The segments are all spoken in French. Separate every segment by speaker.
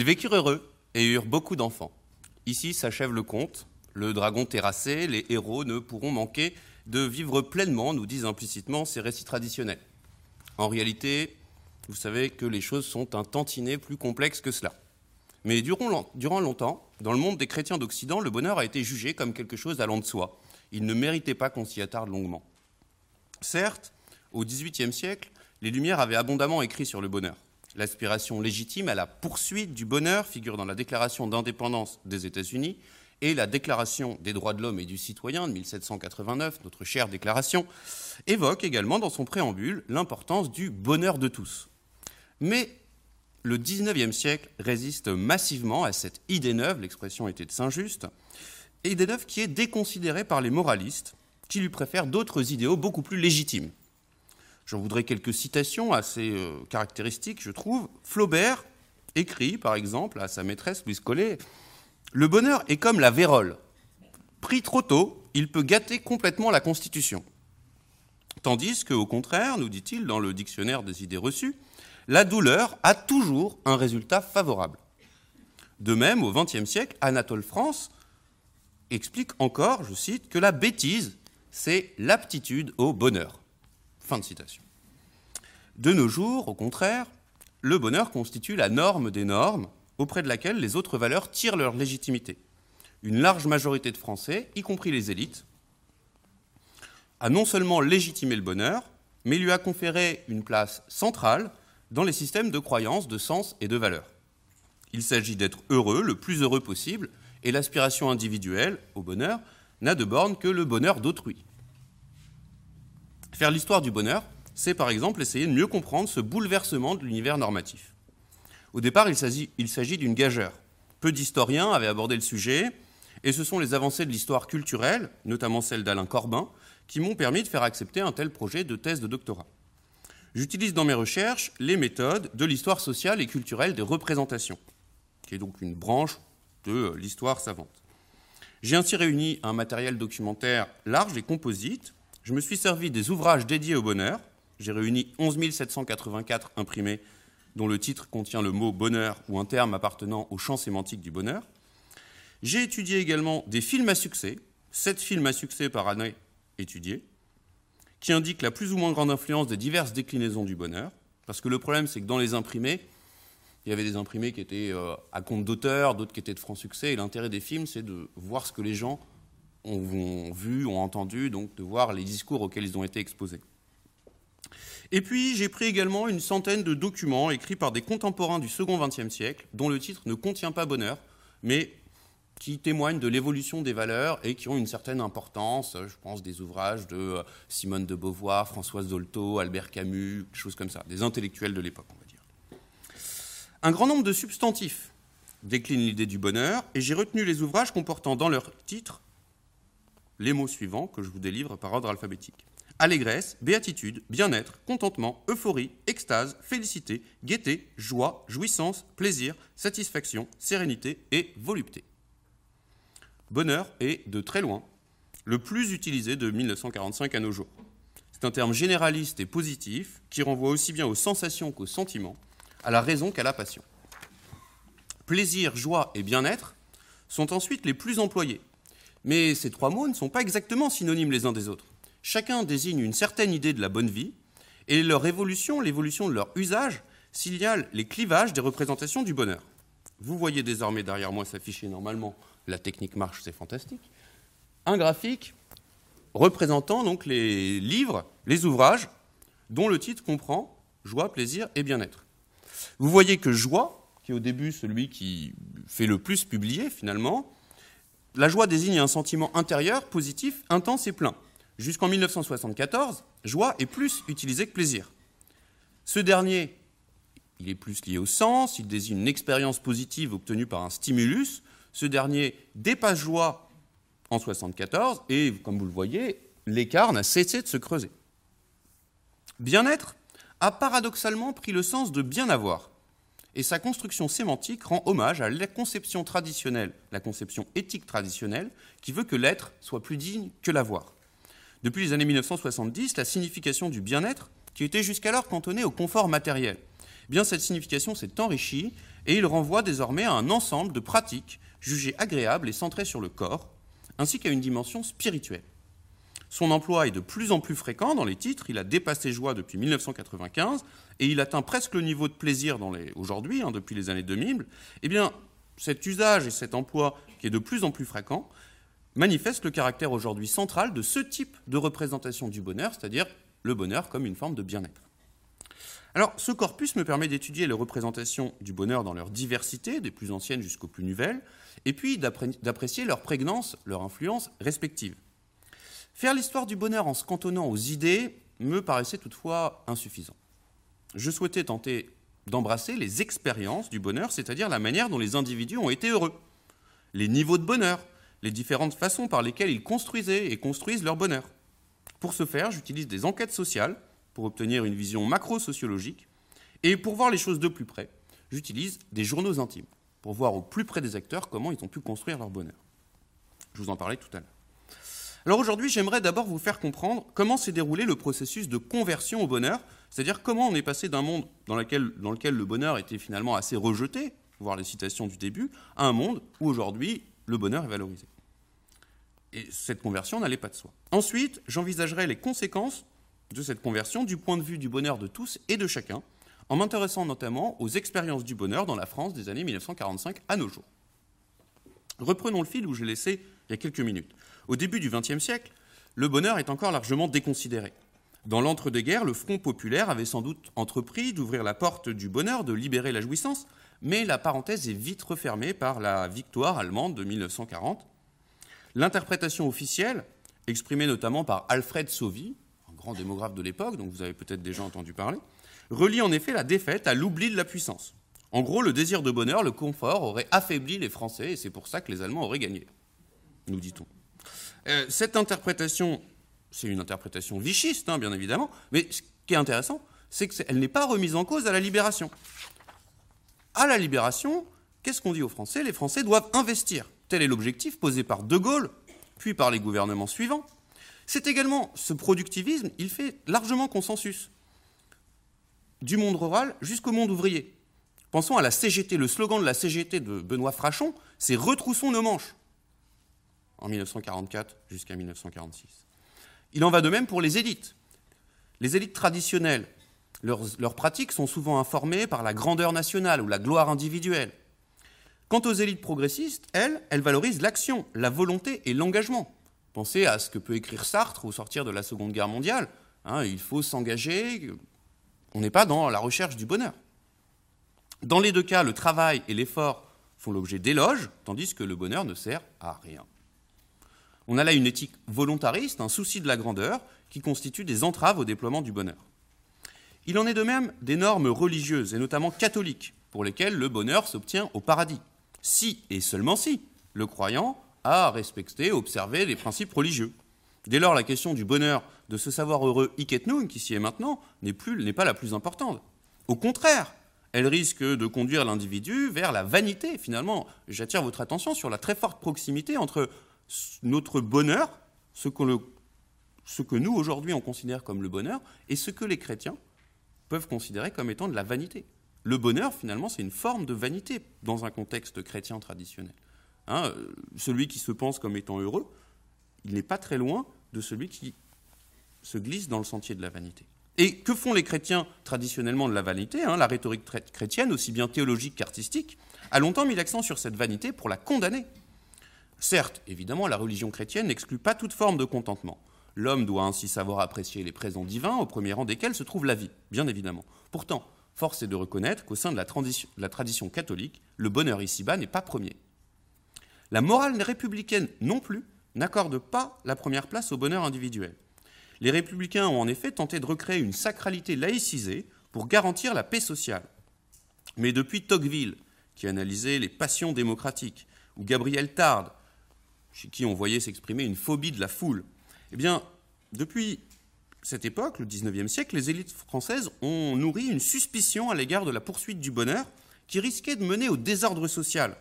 Speaker 1: Ils vécurent heureux et eurent beaucoup d'enfants. Ici s'achève le conte. Le dragon terrassé, les héros ne pourront manquer de vivre pleinement, nous disent implicitement ces récits traditionnels. En réalité, vous savez que les choses sont un tantinet plus complexes que cela. Mais durant, longtemps, dans le monde des chrétiens d'Occident, le bonheur a été jugé comme quelque chose allant de soi. Il ne méritait pas qu'on s'y attarde longuement. Certes, au XVIIIe siècle, les Lumières avaient abondamment écrit sur le bonheur. L'aspiration légitime à la poursuite du bonheur figure dans la Déclaration d'indépendance des États-Unis et la Déclaration des droits de l'homme et du citoyen de 1789, notre chère déclaration, évoque également dans son préambule l'importance du bonheur de tous. Mais le XIXe siècle résiste massivement à cette idée neuve, l'expression était de Saint-Just, idée neuve qui est déconsidérée par les moralistes, qui lui préfèrent d'autres idéaux beaucoup plus légitimes. J'en voudrais quelques citations assez euh, caractéristiques, je trouve. Flaubert écrit, par exemple, à sa maîtresse Louise Collet Le bonheur est comme la vérole. Pris trop tôt, il peut gâter complètement la Constitution. Tandis qu'au contraire, nous dit-il dans le dictionnaire des idées reçues, la douleur a toujours un résultat favorable. De même, au XXe siècle, Anatole France explique encore, je cite, que la bêtise, c'est l'aptitude au bonheur. De nos jours, au contraire, le bonheur constitue la norme des normes auprès de laquelle les autres valeurs tirent leur légitimité. Une large majorité de Français, y compris les élites, a non seulement légitimé le bonheur, mais lui a conféré une place centrale dans les systèmes de croyances, de sens et de valeurs. Il s'agit d'être heureux, le plus heureux possible, et l'aspiration individuelle au bonheur n'a de borne que le bonheur d'autrui. Faire l'histoire du bonheur, c'est par exemple essayer de mieux comprendre ce bouleversement de l'univers normatif. Au départ, il s'agit d'une gageure. Peu d'historiens avaient abordé le sujet, et ce sont les avancées de l'histoire culturelle, notamment celle d'Alain Corbin, qui m'ont permis de faire accepter un tel projet de thèse de doctorat. J'utilise dans mes recherches les méthodes de l'histoire sociale et culturelle des représentations, qui est donc une branche de l'histoire savante. J'ai ainsi réuni un matériel documentaire large et composite. Je me suis servi des ouvrages dédiés au bonheur. J'ai réuni 11 784 imprimés dont le titre contient le mot bonheur ou un terme appartenant au champ sémantique du bonheur. J'ai étudié également des films à succès, 7 films à succès par année étudiés, qui indiquent la plus ou moins grande influence des diverses déclinaisons du bonheur. Parce que le problème, c'est que dans les imprimés, il y avait des imprimés qui étaient euh, à compte d'auteur, d'autres qui étaient de franc succès. Et l'intérêt des films, c'est de voir ce que les gens ont, vu, ont entendu, donc de voir les discours auxquels ils ont été exposés. Et puis, j'ai pris également une centaine de documents écrits par des contemporains du second XXe siècle, dont le titre ne contient pas bonheur, mais qui témoignent de l'évolution des valeurs et qui ont une certaine importance. Je pense des ouvrages de euh, Simone de Beauvoir, Françoise Dolto, Albert Camus, choses comme ça, des intellectuels de l'époque. Un grand nombre de substantifs déclinent l'idée du bonheur, et j'ai retenu les ouvrages comportant dans leur titre les mots suivants que je vous délivre par ordre alphabétique. Allégresse, béatitude, bien-être, contentement, euphorie, extase, félicité, gaieté, joie, jouissance, plaisir, satisfaction, sérénité et volupté. Bonheur est, de très loin, le plus utilisé de 1945 à nos jours. C'est un terme généraliste et positif qui renvoie aussi bien aux sensations qu'aux sentiments, à la raison qu'à la passion. Plaisir, joie et bien-être sont ensuite les plus employés. Mais ces trois mots ne sont pas exactement synonymes les uns des autres. Chacun désigne une certaine idée de la bonne vie, et leur évolution, l'évolution de leur usage, signale les clivages des représentations du bonheur. Vous voyez désormais derrière moi s'afficher normalement la technique marche, c'est fantastique. Un graphique représentant donc les livres, les ouvrages dont le titre comprend joie, plaisir et bien-être. Vous voyez que joie, qui est au début celui qui fait le plus publier finalement, la joie désigne un sentiment intérieur, positif, intense et plein. Jusqu'en 1974, joie est plus utilisé que plaisir. Ce dernier, il est plus lié au sens, il désigne une expérience positive obtenue par un stimulus. Ce dernier dépasse joie en 1974 et, comme vous le voyez, l'écart n'a cessé de se creuser. Bien-être a paradoxalement pris le sens de bien avoir, et sa construction sémantique rend hommage à la conception traditionnelle, la conception éthique traditionnelle, qui veut que l'être soit plus digne que l'avoir. Depuis les années 1970, la signification du bien-être, qui était jusqu'alors cantonnée au confort matériel, eh bien cette signification s'est enrichie et il renvoie désormais à un ensemble de pratiques jugées agréables et centrées sur le corps, ainsi qu'à une dimension spirituelle. Son emploi est de plus en plus fréquent dans les titres, il a dépassé joie depuis 1995, et il atteint presque le niveau de plaisir aujourd'hui, hein, depuis les années 2000. Eh bien, cet usage et cet emploi qui est de plus en plus fréquent manifeste le caractère aujourd'hui central de ce type de représentation du bonheur, c'est-à-dire le bonheur comme une forme de bien-être. Alors, ce corpus me permet d'étudier les représentations du bonheur dans leur diversité, des plus anciennes jusqu'aux plus nouvelles, et puis d'apprécier leur prégnance, leur influence respective. Faire l'histoire du bonheur en se cantonnant aux idées me paraissait toutefois insuffisant. Je souhaitais tenter d'embrasser les expériences du bonheur, c'est-à-dire la manière dont les individus ont été heureux, les niveaux de bonheur, les différentes façons par lesquelles ils construisaient et construisent leur bonheur. Pour ce faire, j'utilise des enquêtes sociales pour obtenir une vision macro-sociologique, et pour voir les choses de plus près, j'utilise des journaux intimes pour voir au plus près des acteurs comment ils ont pu construire leur bonheur. Je vous en parlais tout à l'heure. Alors aujourd'hui, j'aimerais d'abord vous faire comprendre comment s'est déroulé le processus de conversion au bonheur, c'est-à-dire comment on est passé d'un monde dans lequel, le bonheur était finalement assez rejeté, voir les citations du début, à un monde où aujourd'hui le bonheur est valorisé. Et cette conversion n'allait pas de soi. Ensuite, j'envisagerai les conséquences de cette conversion du point de vue du bonheur de tous et de chacun, en m'intéressant notamment aux expériences du bonheur dans la France des années 1945 à nos jours. Reprenons le fil où j'ai laissé il y a quelques minutes. Au début du XXe siècle, le bonheur est encore largement déconsidéré. Dans l'entre-deux-guerres, le Front populaire avait sans doute entrepris d'ouvrir la porte du bonheur, de libérer la jouissance, mais la parenthèse est vite refermée par la victoire allemande de 1940. L'interprétation officielle, exprimée notamment par Alfred Sauvy, un grand démographe de l'époque, dont vous avez peut-être déjà entendu parler, relie en effet la défaite à l'oubli de la puissance. En gros, le désir de bonheur, le confort, aurait affaibli les Français, et c'est pour ça que les Allemands auraient gagné, nous dit-on. Euh, cette interprétation, c'est une interprétation vichiste, hein, bien évidemment, mais ce qui est intéressant, c'est qu'elle n'est pas remise en cause à la libération. À la libération, qu'est-ce qu'on dit aux Français? Les Français doivent investir. Tel est l'objectif posé par De Gaulle, puis par les gouvernements suivants. C'est également ce productivisme, il fait largement consensus. Du monde rural jusqu'au monde ouvrier. Pensons à la CGT. Le slogan de la CGT de Benoît Frachon, c'est Retroussons nos manches en 1944 jusqu'à 1946. Il en va de même pour les élites. Les élites traditionnelles, leurs, pratiques sont souvent informées par la grandeur nationale ou la gloire individuelle. Quant aux élites progressistes, elles, elles valorisent l'action, la volonté et l'engagement. Pensez à ce que peut écrire Sartre au sortir de la Seconde Guerre mondiale. Hein, il faut s'engager, on n'est pas dans la recherche du bonheur. Dans les deux cas, le travail et l'effort font l'objet d'éloges, tandis que le bonheur ne sert à rien. On a là une éthique volontariste, un souci de la grandeur, qui constitue des entraves au déploiement du bonheur. Il en est de même des normes religieuses, et notamment catholiques, pour lesquelles le bonheur s'obtient au paradis, si et seulement si le croyant a respecté, observé les principes religieux. Dès lors, la question du bonheur, de se savoir heureux et qui s'y est maintenant, n'est pas la plus importante. Au contraire, elle risque de conduire l'individu vers la vanité. Finalement, j'attire votre attention sur la très forte proximité entre notre bonheur, ce que, nous aujourd'hui on considère comme le bonheur, et ce que les chrétiens peuvent considérer comme étant de la vanité. Le bonheur, finalement, c'est une forme de vanité dans un contexte chrétien traditionnel. Hein, euh, celui qui se pense comme étant heureux, il n'est pas très loin de celui qui se glisse dans le sentier de la vanité. Et que font les chrétiens traditionnellement de la vanité hein, La rhétorique chrétienne, aussi bien théologique qu'artistique, a longtemps mis l'accent sur cette vanité pour la condamner. Certes, évidemment, la religion chrétienne n'exclut pas toute forme de contentement. L'homme doit ainsi savoir apprécier les présents divins, au premier rang desquels se trouve la vie, bien évidemment. Pourtant, force est de reconnaître qu'au sein de la, tradition catholique, le bonheur ici-bas n'est pas premier. La morale républicaine non plus n'accorde pas la première place au bonheur individuel. Les républicains ont en effet tenté de recréer une sacralité laïcisée pour garantir la paix sociale. Mais depuis Tocqueville, qui analysait les passions démocratiques, ou Gabriel Tarde, chez qui on voyait s'exprimer une phobie de la foule. Eh bien, depuis cette époque, le XIXe siècle, les élites françaises ont nourri une suspicion à l'égard de la poursuite du bonheur qui risquait de mener au désordre social.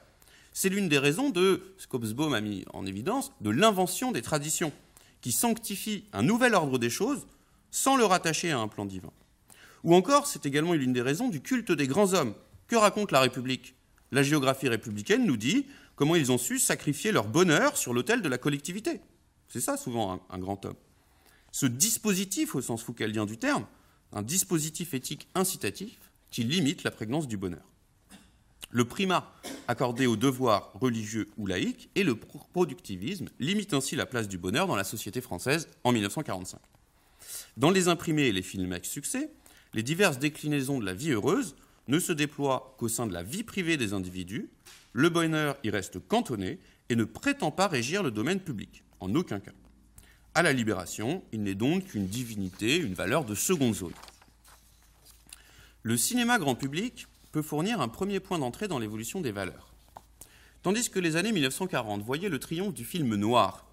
Speaker 1: C'est l'une des raisons de, ce qu'Hobsbawm a mis en évidence, de l'invention des traditions, qui sanctifient un nouvel ordre des choses sans le rattacher à un plan divin. Ou encore, c'est également l'une des raisons du culte des grands hommes, Que raconte la République? La géographie républicaine nous dit comment ils ont su sacrifier leur bonheur sur l'autel de la collectivité? C'est ça souvent un, grand homme. Ce dispositif, au sens foucaldien du terme, un dispositif éthique incitatif qui limite la prégnance du bonheur. Le primat accordé aux devoirs religieux ou laïques et le productivisme limitent ainsi la place du bonheur dans la société française en 1945. Dans les imprimés et les films avec succès, les diverses déclinaisons de la vie heureuse ne se déploient qu'au sein de la vie privée des individus, le bonheur y reste cantonné et ne prétend pas régir le domaine public, en aucun cas. À la libération, il n'est donc qu'une divinité, une valeur de seconde zone. Le cinéma grand public peut fournir un premier point d'entrée dans l'évolution des valeurs. Tandis que les années 1940 voyaient le triomphe du film noir,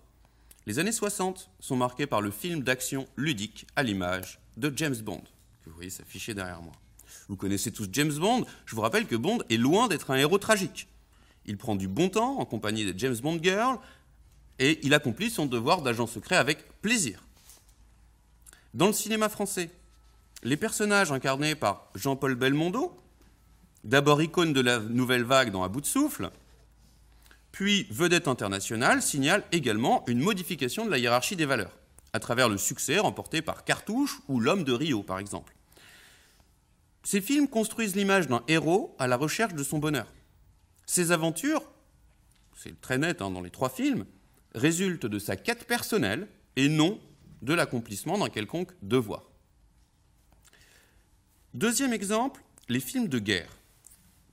Speaker 1: les années 60 sont marquées par le film d'action ludique à l'image de James Bond, que vous voyez s'afficher derrière moi. Vous connaissez tous James Bond, je vous rappelle que Bond est loin d'être un héros tragique. Il prend du bon temps en compagnie des James Bond Girls et il accomplit son devoir d'agent secret avec plaisir. Dans le cinéma français, les personnages incarnés par Jean-Paul Belmondo, d'abord icône de la nouvelle vague dans À bout de souffle, puis vedette internationale, signalent également une modification de la hiérarchie des valeurs, à travers le succès remporté par Cartouche ou L'homme de Rio, par exemple. Ces films construisent l'image d'un héros à la recherche de son bonheur. Ces aventures, c'est très net hein, dans les trois films, résultent de sa quête personnelle et non de l'accomplissement d'un quelconque devoir. Deuxième exemple, les films de guerre,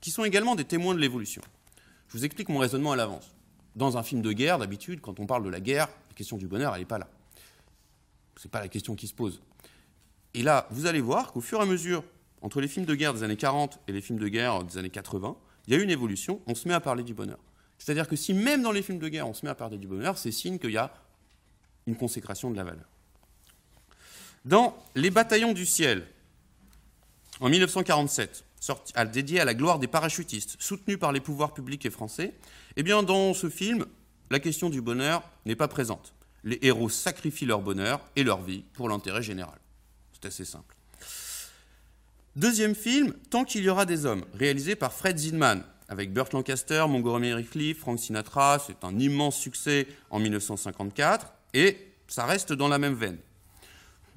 Speaker 1: qui sont également des témoins de l'évolution. Je vous explique mon raisonnement à l'avance. Dans un film de guerre, d'habitude, quand on parle de la guerre, la question du bonheur, elle n'est pas là. Ce n'est pas la question qui se pose. Et là, vous allez voir qu'au fur et à mesure, entre les films de guerre des années 40 et les films de guerre des années 80, il y a une évolution, on se met à parler du bonheur. C'est-à-dire que si même dans les films de guerre, on se met à parler du bonheur, c'est signe qu'il y a une consécration de la valeur. Dans Les bataillons du ciel, en 1947, dédié à la gloire des parachutistes, soutenu par les pouvoirs publics et français, eh bien, dans ce film, la question du bonheur n'est pas présente. Les héros sacrifient leur bonheur et leur vie pour l'intérêt général. C'est assez simple. Deuxième film, Tant qu'il y aura des hommes, réalisé par Fred Zinman, avec Burt Lancaster, Montgomery Cliff, Frank Sinatra. C'est un immense succès en 1954 et ça reste dans la même veine.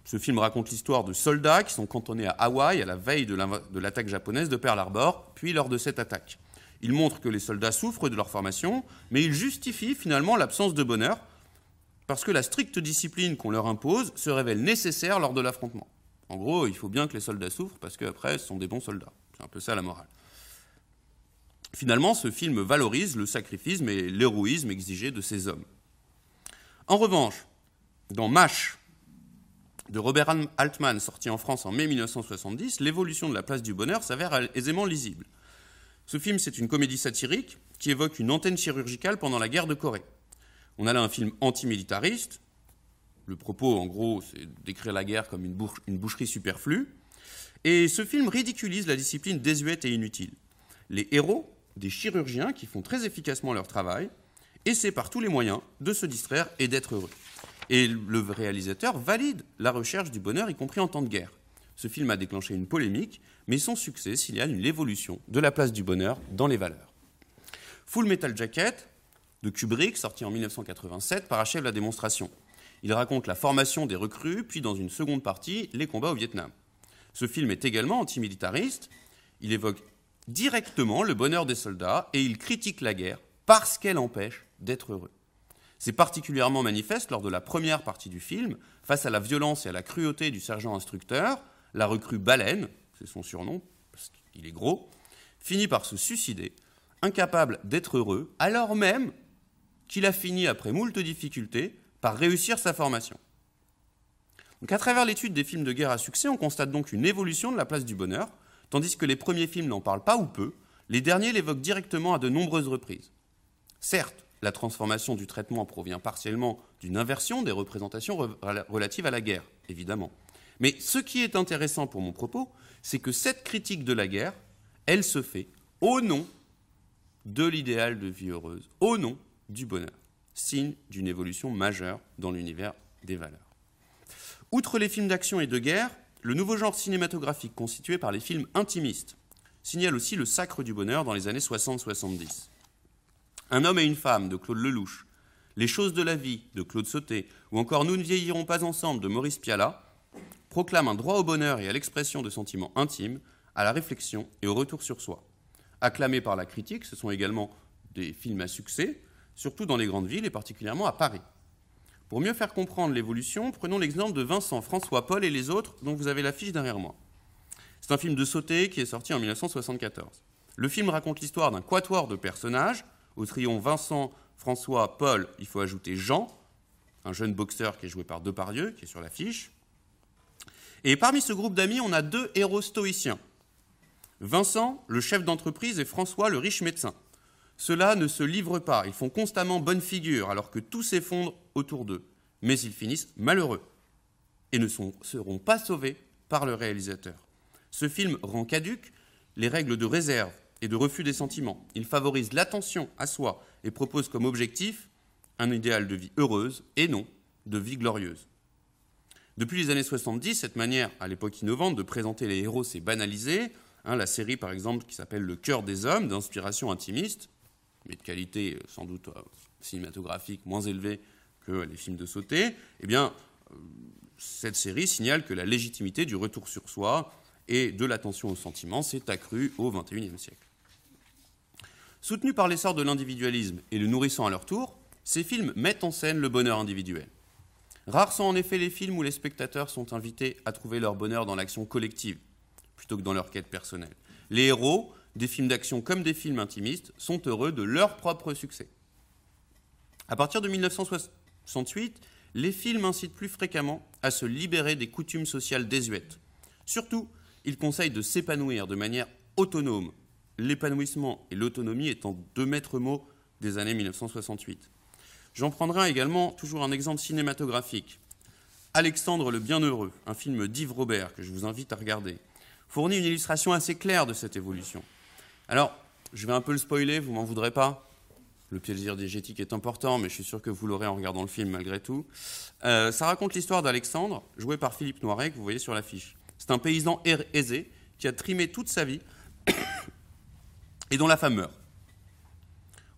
Speaker 1: Ce film raconte l'histoire de soldats qui sont cantonnés à Hawaï à la veille de l'attaque japonaise de Pearl Harbor, puis lors de cette attaque. Il montre que les soldats souffrent de leur formation, mais il justifie finalement l'absence de bonheur, parce que la stricte discipline qu'on leur impose se révèle nécessaire lors de l'affrontement. En gros, il faut bien que les soldats souffrent, parce qu'après, ce sont des bons soldats. C'est un peu ça la morale. Finalement, ce film valorise le sacrifice et l'héroïsme exigé de ces hommes. En revanche, dans MASH de Robert Altman, sorti en France en mai 1970, l'évolution de la place du bonheur s'avère aisément lisible. Ce film, c'est une comédie satirique qui évoque une antenne chirurgicale pendant la guerre de Corée. On a là un film antimilitariste. Le propos, en gros, c'est d'écrire la guerre comme une, boucherie superflue. Et ce film ridiculise la discipline désuète et inutile. Les héros des chirurgiens qui font très efficacement leur travail, essaient par tous les moyens de se distraire et d'être heureux. Et le réalisateur valide la recherche du bonheur, y compris en temps de guerre. Ce film a déclenché une polémique, mais son succès signale une évolution de la place du bonheur dans les valeurs. Full Metal Jacket de Kubrick, sorti en 1987, parachève la démonstration. Il raconte la formation des recrues, puis dans une seconde partie, les combats au Vietnam. Ce film est également antimilitariste. Il évoque directement le bonheur des soldats et il critique la guerre parce qu'elle empêche d'être heureux. C'est particulièrement manifeste lors de la première partie du film, face à la violence et à la cruauté du sergent instructeur, la recrue Baleine, c'est son surnom, parce qu'il est gros, finit par se suicider, incapable d'être heureux, alors même qu'il a fini, après moult difficultés, par réussir sa formation. Donc à travers l'étude des films de guerre à succès, on constate donc une évolution de la place du bonheur, Tandis que les premiers films n'en parlent pas ou peu, les derniers l'évoquent directement à de nombreuses reprises. Certes, la transformation du traitement provient partiellement d'une inversion des représentations relatives à la guerre, évidemment. Mais ce qui est intéressant pour mon propos, c'est que cette critique de la guerre, elle se fait au nom de l'idéal de vie heureuse, au nom du bonheur, signe d'une évolution majeure dans l'univers des valeurs. Outre les films d'action et de guerre, le nouveau genre cinématographique constitué par les films intimistes, signale aussi le sacre du bonheur dans les années 60-70. Un homme et une femme de Claude Lelouch, Les choses de la vie de Claude Sauté, ou encore Nous ne vieillirons pas ensemble de Maurice Pialat, proclament un droit au bonheur et à l'expression de sentiments intimes, à la réflexion et au retour sur soi. Acclamés par la critique, ce sont également des films à succès, surtout dans les grandes villes et particulièrement à Paris. Pour mieux faire comprendre l'évolution, prenons l'exemple de Vincent, François, Paul et les autres dont vous avez l'affiche derrière moi. C'est un film de sauté qui est sorti en 1974. Le film raconte l'histoire d'un quatuor de personnages. Au triomphe Vincent, François, Paul, il faut ajouter Jean, un jeune boxeur qui est joué par Depardieu, qui est sur l'affiche. Et parmi ce groupe d'amis, on a deux héros stoïciens. Vincent, le chef d'entreprise, et François, le riche médecin. Ceux-là ne se livrent pas, ils font constamment bonne figure alors que tout s'effondre autour d'eux. Mais ils finissent malheureux et ne seront pas sauvés par le réalisateur. Ce film rend caduque les règles de réserve et de refus des sentiments. Il favorise l'attention à soi et propose comme objectif un idéal de vie heureuse et non de vie glorieuse. Depuis les années 70, cette manière, à l'époque innovante, de présenter les héros s'est banalisée. Hein, la série, par exemple, qui s'appelle Le cœur des hommes, d'inspiration intimiste, mais de qualité euh, sans doute euh, cinématographique moins élevée que les films de sauté, eh euh, cette série signale que la légitimité du retour sur soi et de l'attention aux sentiments s'est accrue au XXIe siècle. Soutenus par l'essor de l'individualisme et le nourrissant à leur tour, ces films mettent en scène le bonheur individuel. Rares sont en effet les films où les spectateurs sont invités à trouver leur bonheur dans l'action collective, plutôt que dans leur quête personnelle. Les héros, des films d'action comme des films intimistes, sont heureux de leur propre succès. À partir de 1968, les films incitent plus fréquemment à se libérer des coutumes sociales désuètes. Surtout, ils conseillent de s'épanouir de manière autonome, l'épanouissement et l'autonomie étant deux maîtres mots des années 1968. J'en prendrai également toujours un exemple cinématographique. Alexandre le Bienheureux, un film d'Yves Robert que je vous invite à regarder, fournit une illustration assez claire de cette évolution. Alors, je vais un peu le spoiler, vous m'en voudrez pas Le plaisir diégétique est important, mais je suis sûr que vous l'aurez en regardant le film malgré tout. Euh, ça raconte l'histoire d'Alexandre, joué par Philippe Noiret, que vous voyez sur l'affiche. C'est un paysan aisé qui a trimé toute sa vie et dont la femme meurt.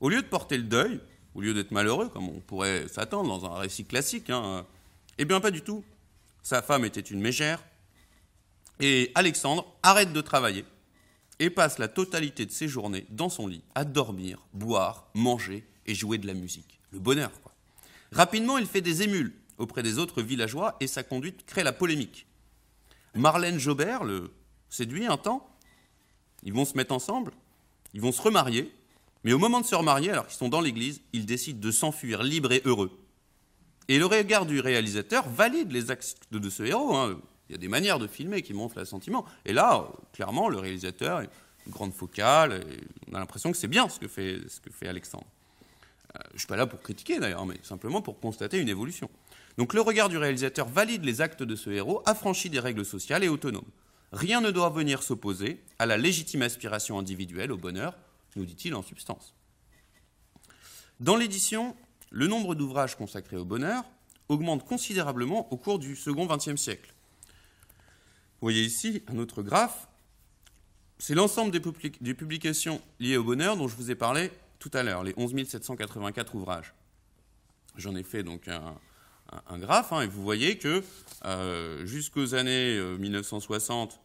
Speaker 1: Au lieu de porter le deuil, au lieu d'être malheureux, comme on pourrait s'attendre dans un récit classique, hein, eh bien pas du tout. Sa femme était une mégère, et Alexandre arrête de travailler et passe la totalité de ses journées dans son lit à dormir, boire, manger et jouer de la musique. Le bonheur, quoi. Rapidement, il fait des émules auprès des autres villageois et sa conduite crée la polémique. Marlène Jobert le séduit un temps, ils vont se mettre ensemble, ils vont se remarier, mais au moment de se remarier, alors qu'ils sont dans l'église, ils décident de s'enfuir libres et heureux. Et le regard du réalisateur valide les actes de ce héros. Hein. Il y a des manières de filmer qui montrent l'assentiment. Et là, clairement, le réalisateur, une grande focale, on a l'impression que c'est bien ce que fait, ce que fait Alexandre. Euh, je ne suis pas là pour critiquer d'ailleurs, mais simplement pour constater une évolution. Donc le regard du réalisateur valide les actes de ce héros, affranchi des règles sociales et autonome. Rien ne doit venir s'opposer à la légitime aspiration individuelle au bonheur nous dit-il en substance. Dans l'édition, le nombre d'ouvrages consacrés au bonheur augmente considérablement au cours du second XXe siècle. Vous voyez ici un autre graphe. C'est l'ensemble des, publications liées au bonheur dont je vous ai parlé tout à l'heure, les 11 784 ouvrages. J'en ai fait donc un, graphe, hein, et vous voyez que euh, jusqu'aux années 1960, euh,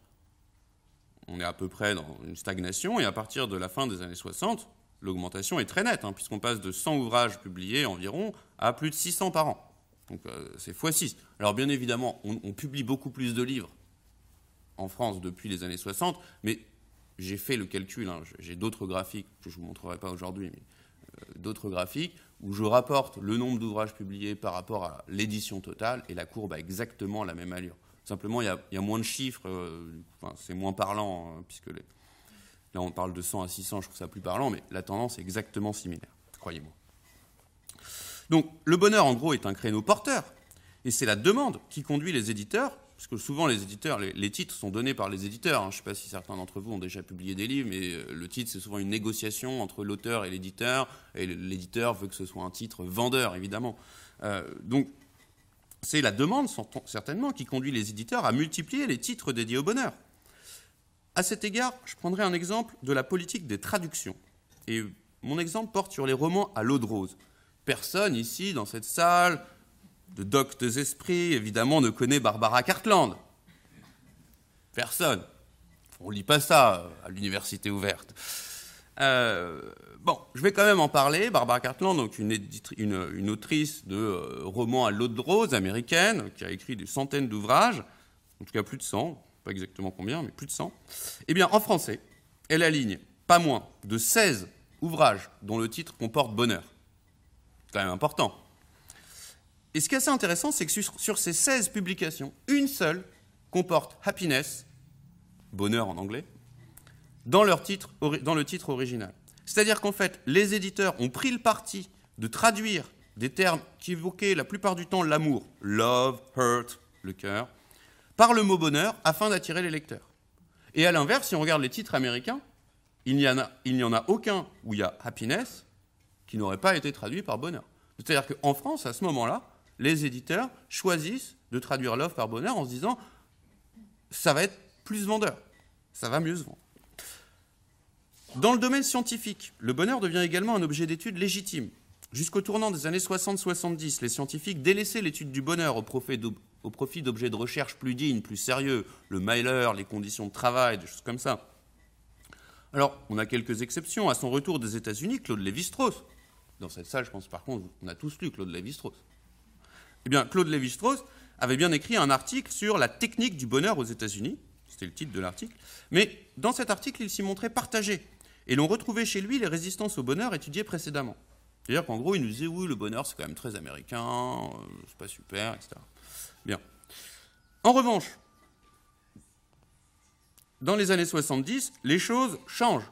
Speaker 1: on est à peu près dans une stagnation, et à partir de la fin des années 60, l'augmentation est très nette, hein, puisqu'on passe de 100 ouvrages publiés environ à plus de 600 par an. Donc euh, c'est x6. Alors bien évidemment, on, publie beaucoup plus de livres en France depuis les années 60, mais j'ai fait le calcul, hein, j'ai d'autres graphiques que je ne vous montrerai pas aujourd'hui, mais euh, d'autres graphiques où je rapporte le nombre d'ouvrages publiés par rapport à l'édition totale, et la courbe a exactement la même allure. Simplement, il y a, moins de chiffres, euh, c'est moins parlant, hein, puisque là on parle de 100 à 600, je trouve ça plus parlant, mais la tendance est exactement similaire, croyez-moi. Donc le bonheur, en gros, est un créneau porteur, et c'est la demande qui conduit les éditeurs, parce que souvent les éditeurs, les, titres sont donnés par les éditeurs, hein. je ne sais pas si certains d'entre vous ont déjà publié des livres, mais euh, le titre c'est souvent une négociation entre l'auteur et l'éditeur, et l'éditeur veut que ce soit un titre vendeur, évidemment. Euh, donc c'est la demande, certainement, qui conduit les éditeurs à multiplier les titres dédiés au bonheur. À cet égard, je prendrai un exemple de la politique des traductions. Et mon exemple porte sur les romans à l'eau de rose. Personne ici, dans cette salle, de doctes esprits, évidemment, ne connaît Barbara Cartland. Personne. On lit pas ça à l'université ouverte. Euh, bon, je vais quand même en parler. Barbara Cartland, donc une, une, autrice de euh, romans à l'eau de rose américaine, qui a écrit des centaines d'ouvrages, en tout cas plus de 100, pas exactement combien, mais plus de 100. Eh bien, en français, elle aligne pas moins de 16 ouvrages dont le titre comporte bonheur. C'est quand même important. Et ce qui est assez intéressant, c'est que sur ces 16 publications, une seule comporte happiness, bonheur en anglais, dans, leur titre, dans le titre original. C'est-à-dire qu'en fait, les éditeurs ont pris le parti de traduire des termes qui évoquaient la plupart du temps l'amour, love, hurt, le cœur, par le mot bonheur afin d'attirer les lecteurs. Et à l'inverse, si on regarde les titres américains, il n'y en a, il en a aucun où il y a happiness qui n'aurait pas été traduit par bonheur. C'est-à-dire qu'en France, à ce moment-là, les éditeurs choisissent de traduire love par bonheur en se disant ça va être plus vendeur, ça va mieux se vendre. Dans le domaine scientifique, le bonheur devient également un objet d'étude légitime. Jusqu'au tournant des années 60-70, les scientifiques délaissaient l'étude du bonheur au profit d'objets de recherche plus dignes, plus sérieux, le mailer, les conditions de travail, des choses comme ça. Alors, on a quelques exceptions. À son retour des États-Unis, Claude Lévi-Strauss, dans cette salle, je pense par contre, on a tous lu Claude Lévi-Strauss. Eh bien, Claude Lévi-Strauss avait bien écrit un article sur la technique du bonheur aux États-Unis. C'était le titre de l'article. Mais dans cet article, il s'y montrait partagé et l'on retrouvait chez lui les résistances au bonheur étudiées précédemment. C'est-à-dire qu'en gros, il nous disait oui, le bonheur, c'est quand même très américain, euh, c'est pas super, etc. Bien. En revanche, dans les années 70, les choses changent.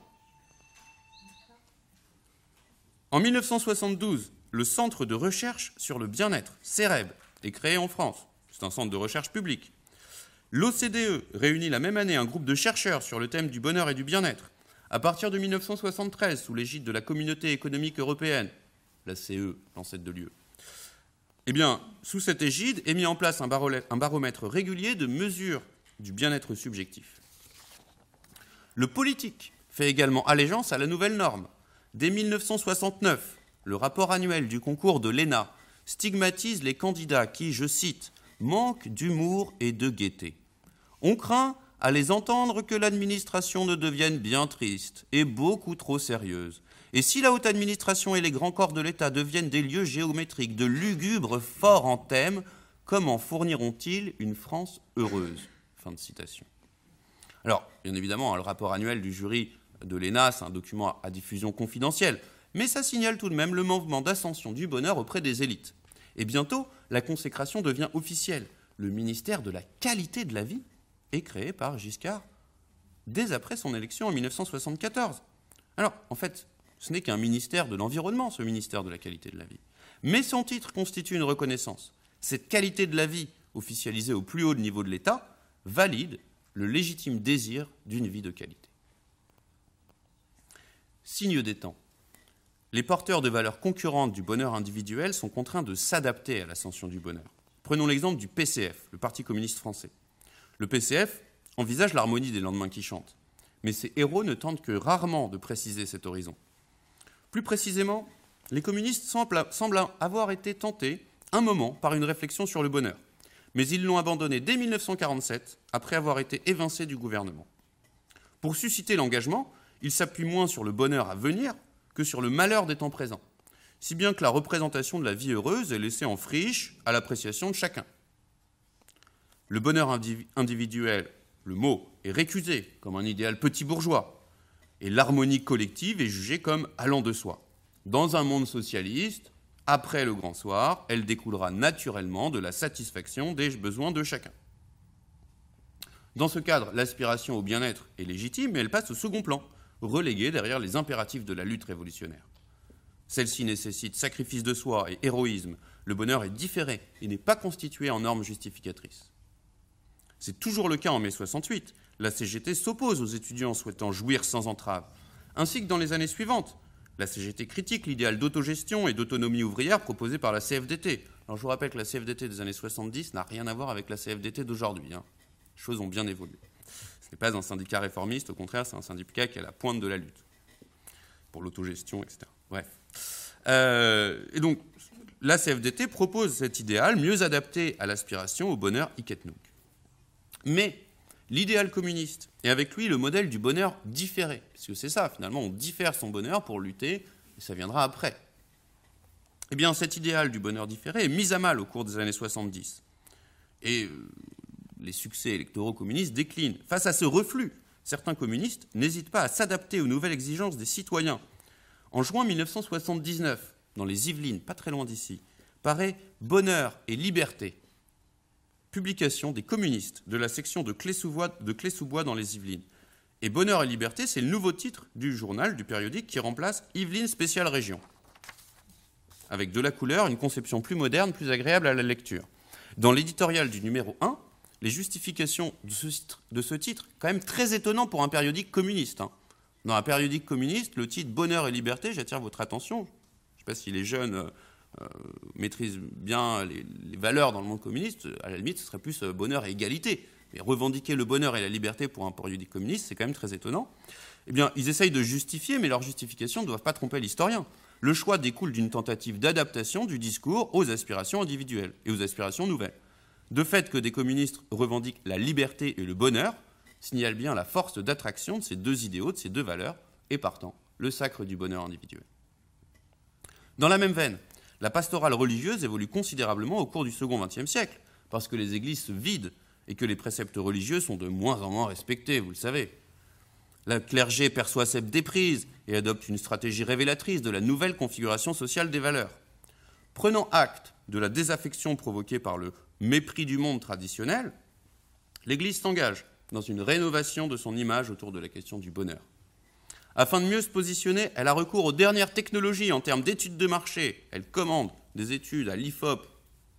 Speaker 1: En 1972, le Centre de recherche sur le bien-être, CEREB, est créé en France. C'est un centre de recherche public. L'OCDE réunit la même année un groupe de chercheurs sur le thème du bonheur et du bien-être. À partir de 1973, sous l'égide de la Communauté économique européenne, la CE, l'ancêtre de l'UE, eh bien, sous cette égide est mis en place un baromètre régulier de mesures du bien-être subjectif. Le politique fait également allégeance à la nouvelle norme. Dès 1969, le rapport annuel du concours de l'ENA stigmatise les candidats qui, je cite, manquent d'humour et de gaieté. On craint à les entendre que l'administration ne devienne bien triste et beaucoup trop sérieuse. Et si la haute administration et les grands corps de l'État deviennent des lieux géométriques de lugubres forts en thème, comment fourniront-ils une France heureuse? Fin de citation. Alors, bien évidemment, le rapport annuel du jury de l'ENA, c'est un document à diffusion confidentielle, mais ça signale tout de même le mouvement d'ascension du bonheur auprès des élites. Et bientôt, la consécration devient officielle. Le ministère de la qualité de la vie est créé par Giscard dès après son élection en 1974. Alors, en fait, ce n'est qu'un ministère de l'environnement, ce ministère de la qualité de la vie. Mais son titre constitue une reconnaissance. Cette qualité de la vie, officialisée au plus haut niveau de l'État, valide le légitime désir d'une vie de qualité. Signe des temps. Les porteurs de valeurs concurrentes du bonheur individuel sont contraints de s'adapter à l'ascension du bonheur. Prenons l'exemple du PCF, le Parti communiste français. Le PCF envisage l'harmonie des lendemains qui chantent, mais ses héros ne tentent que rarement de préciser cet horizon. Plus précisément, les communistes semblent avoir été tentés un moment par une réflexion sur le bonheur, mais ils l'ont abandonné dès 1947, après avoir été évincés du gouvernement. Pour susciter l'engagement, ils s'appuient moins sur le bonheur à venir que sur le malheur des temps présents, si bien que la représentation de la vie heureuse est laissée en friche à l'appréciation de chacun. Le bonheur individuel, le mot, est récusé comme un idéal petit bourgeois, et l'harmonie collective est jugée comme allant de soi. Dans un monde socialiste, après le grand soir, elle découlera naturellement de la satisfaction des besoins de chacun. Dans ce cadre, l'aspiration au bien-être est légitime, mais elle passe au second plan, reléguée derrière les impératifs de la lutte révolutionnaire. Celle-ci nécessite sacrifice de soi et héroïsme. Le bonheur est différé et n'est pas constitué en normes justificatrices. C'est toujours le cas en mai 68. La CGT s'oppose aux étudiants souhaitant jouir sans entrave, ainsi que dans les années suivantes. La CGT critique l'idéal d'autogestion et d'autonomie ouvrière proposé par la CFDT. Alors je vous rappelle que la CFDT des années 70 n'a rien à voir avec la CFDT d'aujourd'hui. Hein. Les choses ont bien évolué. N'est pas un syndicat réformiste, au contraire, c'est un syndicat qui est à la pointe de la lutte pour l'autogestion, etc. Bref. Euh, et donc, la CFDT propose cet idéal mieux adapté à l'aspiration au bonheur Iketnouk. Mais l'idéal communiste, et avec lui le modèle du bonheur différé, puisque c'est ça, finalement, on diffère son bonheur pour lutter, et ça viendra après. Eh bien, cet idéal du bonheur différé est mis à mal au cours des années 70. Et euh, les succès électoraux communistes déclinent. Face à ce reflux, certains communistes n'hésitent pas à s'adapter aux nouvelles exigences des citoyens. En juin 1979, dans les Yvelines, pas très loin d'ici, paraît Bonheur et liberté, publication des communistes de la section de Clé-sous-Bois dans les Yvelines. Et Bonheur et liberté, c'est le nouveau titre du journal, du périodique, qui remplace Yvelines spéciale région. Avec de la couleur, une conception plus moderne, plus agréable à la lecture. Dans l'éditorial du numéro 1, les justifications de ce, titre, quand même très étonnant pour un périodique communiste. Hein. Dans un périodique communiste, le titre Bonheur et liberté, j'attire votre attention. Je ne sais pas si les jeunes euh, euh, maîtrisent bien les, valeurs dans le monde communiste. À la limite, ce serait plus euh, bonheur et égalité. Mais revendiquer le bonheur et la liberté pour un périodique communiste, c'est quand même très étonnant. Eh bien, ils essayent de justifier, mais leurs justifications ne doivent pas tromper l'historien. Le choix découle d'une tentative d'adaptation du discours aux aspirations individuelles et aux aspirations nouvelles. De fait que des communistes revendiquent la liberté et le bonheur signale bien la force d'attraction de ces deux idéaux, de ces deux valeurs, et partant le sacre du bonheur individuel. Dans la même veine, la pastorale religieuse évolue considérablement au cours du second XXe siècle, parce que les églises se vident et que les préceptes religieux sont de moins en moins respectés, vous le savez. Le clergé perçoit cette déprise et adopte une stratégie révélatrice de la nouvelle configuration sociale des valeurs. Prenant acte de la désaffection provoquée par le mépris du monde traditionnel, l'Église s'engage dans une rénovation de son image autour de la question du bonheur. Afin de mieux se positionner, elle a recours aux dernières technologies en termes d'études de marché. Elle commande des études à l'IFOP,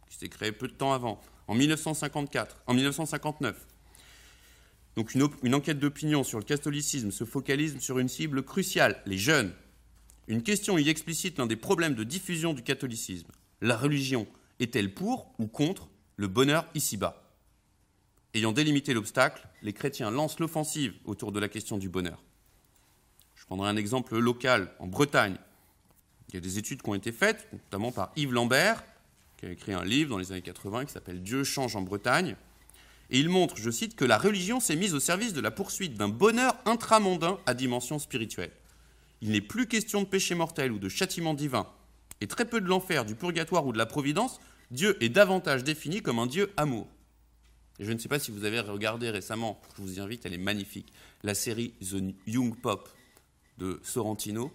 Speaker 1: qui s'est créé peu de temps avant, en 1954, en 1959. Donc une, une enquête d'opinion sur le catholicisme se focalise sur une cible cruciale, les jeunes. Une question y explicite l'un des problèmes de diffusion du catholicisme. La religion est-elle pour ou contre le bonheur ici-bas Ayant délimité l'obstacle, les chrétiens lancent l'offensive autour de la question du bonheur. Je prendrai un exemple local, en Bretagne. Il y a des études qui ont été faites, notamment par Yves Lambert, qui a écrit un livre dans les années 80 qui s'appelle Dieu change en Bretagne. Et il montre, je cite, que la religion s'est mise au service de la poursuite d'un bonheur intramondain à dimension spirituelle. Il n'est plus question de péché mortel ou de châtiment divin, et très peu de l'enfer, du purgatoire ou de la providence. Dieu est davantage défini comme un Dieu amour. Je ne sais pas si vous avez regardé récemment, je vous y invite, elle est magnifique, la série The Young Pop de Sorrentino,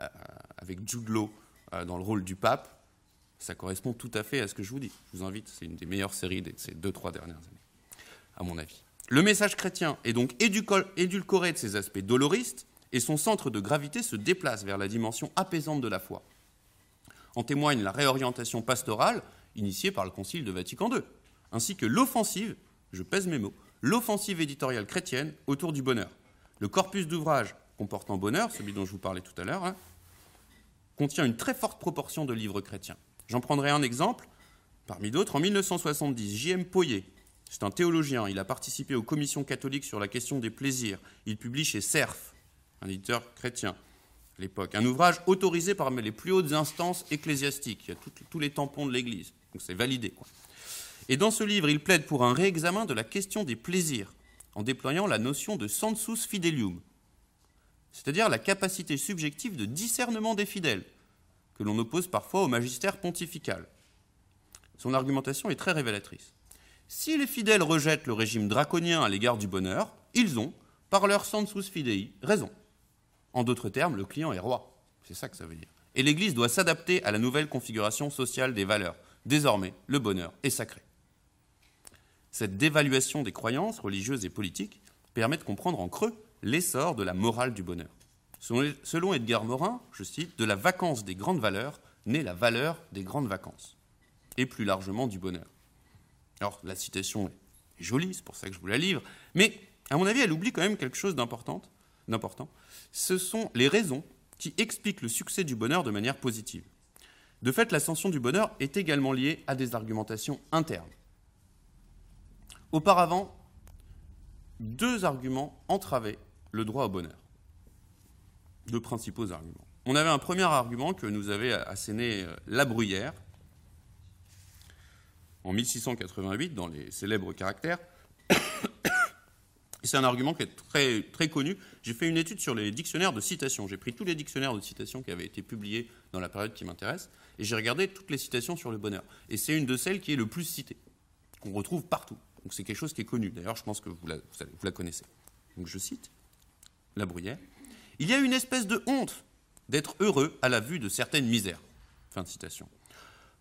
Speaker 1: euh, avec Jude Law euh, dans le rôle du pape. Ça correspond tout à fait à ce que je vous dis. Je vous invite, c'est une des meilleures séries de ces deux, trois dernières années, à mon avis. Le message chrétien est donc édulcoré de ses aspects doloristes, et son centre de gravité se déplace vers la dimension apaisante de la foi. En témoigne la réorientation pastorale initiée par le Concile de Vatican II, ainsi que l'offensive, je pèse mes mots, l'offensive éditoriale chrétienne autour du bonheur. Le corpus d'ouvrages comportant bonheur, celui dont je vous parlais tout à l'heure, hein, contient une très forte proportion de livres chrétiens. J'en prendrai un exemple, parmi d'autres. En 1970, J.M. Poyer, c'est un théologien, il a participé aux commissions catholiques sur la question des plaisirs. Il publie chez Cerf, un éditeur chrétien l'époque, un ouvrage autorisé par les plus hautes instances ecclésiastiques. Il y a tous les tampons de l'Église, donc c'est validé. Et dans ce livre, il plaide pour un réexamen de la question des plaisirs, en déployant la notion de sensus fidelium, c'est-à-dire la capacité subjective de discernement des fidèles, que l'on oppose parfois au magistère pontifical. Son argumentation est très révélatrice. Si les fidèles rejettent le régime draconien à l'égard du bonheur, ils ont, par leur sensus fidei, raison. En d'autres termes, le client est roi. C'est ça que ça veut dire. Et l'Église doit s'adapter à la nouvelle configuration sociale des valeurs. Désormais, le bonheur est sacré. Cette dévaluation des croyances religieuses et politiques permet de comprendre en creux l'essor de la morale du bonheur. Selon Edgar Morin, je cite, de la vacance des grandes valeurs naît la valeur des grandes vacances, et plus largement du bonheur. Alors, la citation est jolie, c'est pour ça que je vous la livre, mais à mon avis, elle oublie quand même quelque chose d'important. Ce sont les raisons qui expliquent le succès du bonheur de manière positive. De fait, l'ascension du bonheur est également liée à des argumentations internes. Auparavant, deux arguments entravaient le droit au bonheur. Deux principaux arguments. On avait un premier argument que nous avait asséné euh, La Bruyère en 1688 dans les célèbres caractères. C'est un argument qui est très, très connu. J'ai fait une étude sur les dictionnaires de citation. J'ai pris tous les dictionnaires de citation qui avaient été publiés dans la période qui m'intéresse et j'ai regardé toutes les citations sur le bonheur. Et c'est une de celles qui est le plus citée, qu'on retrouve partout. Donc c'est quelque chose qui est connu. D'ailleurs, je pense que vous la, vous la connaissez. Donc je cite La Bruyère. Il y a une espèce de honte d'être heureux à la vue de certaines misères. Fin de citation.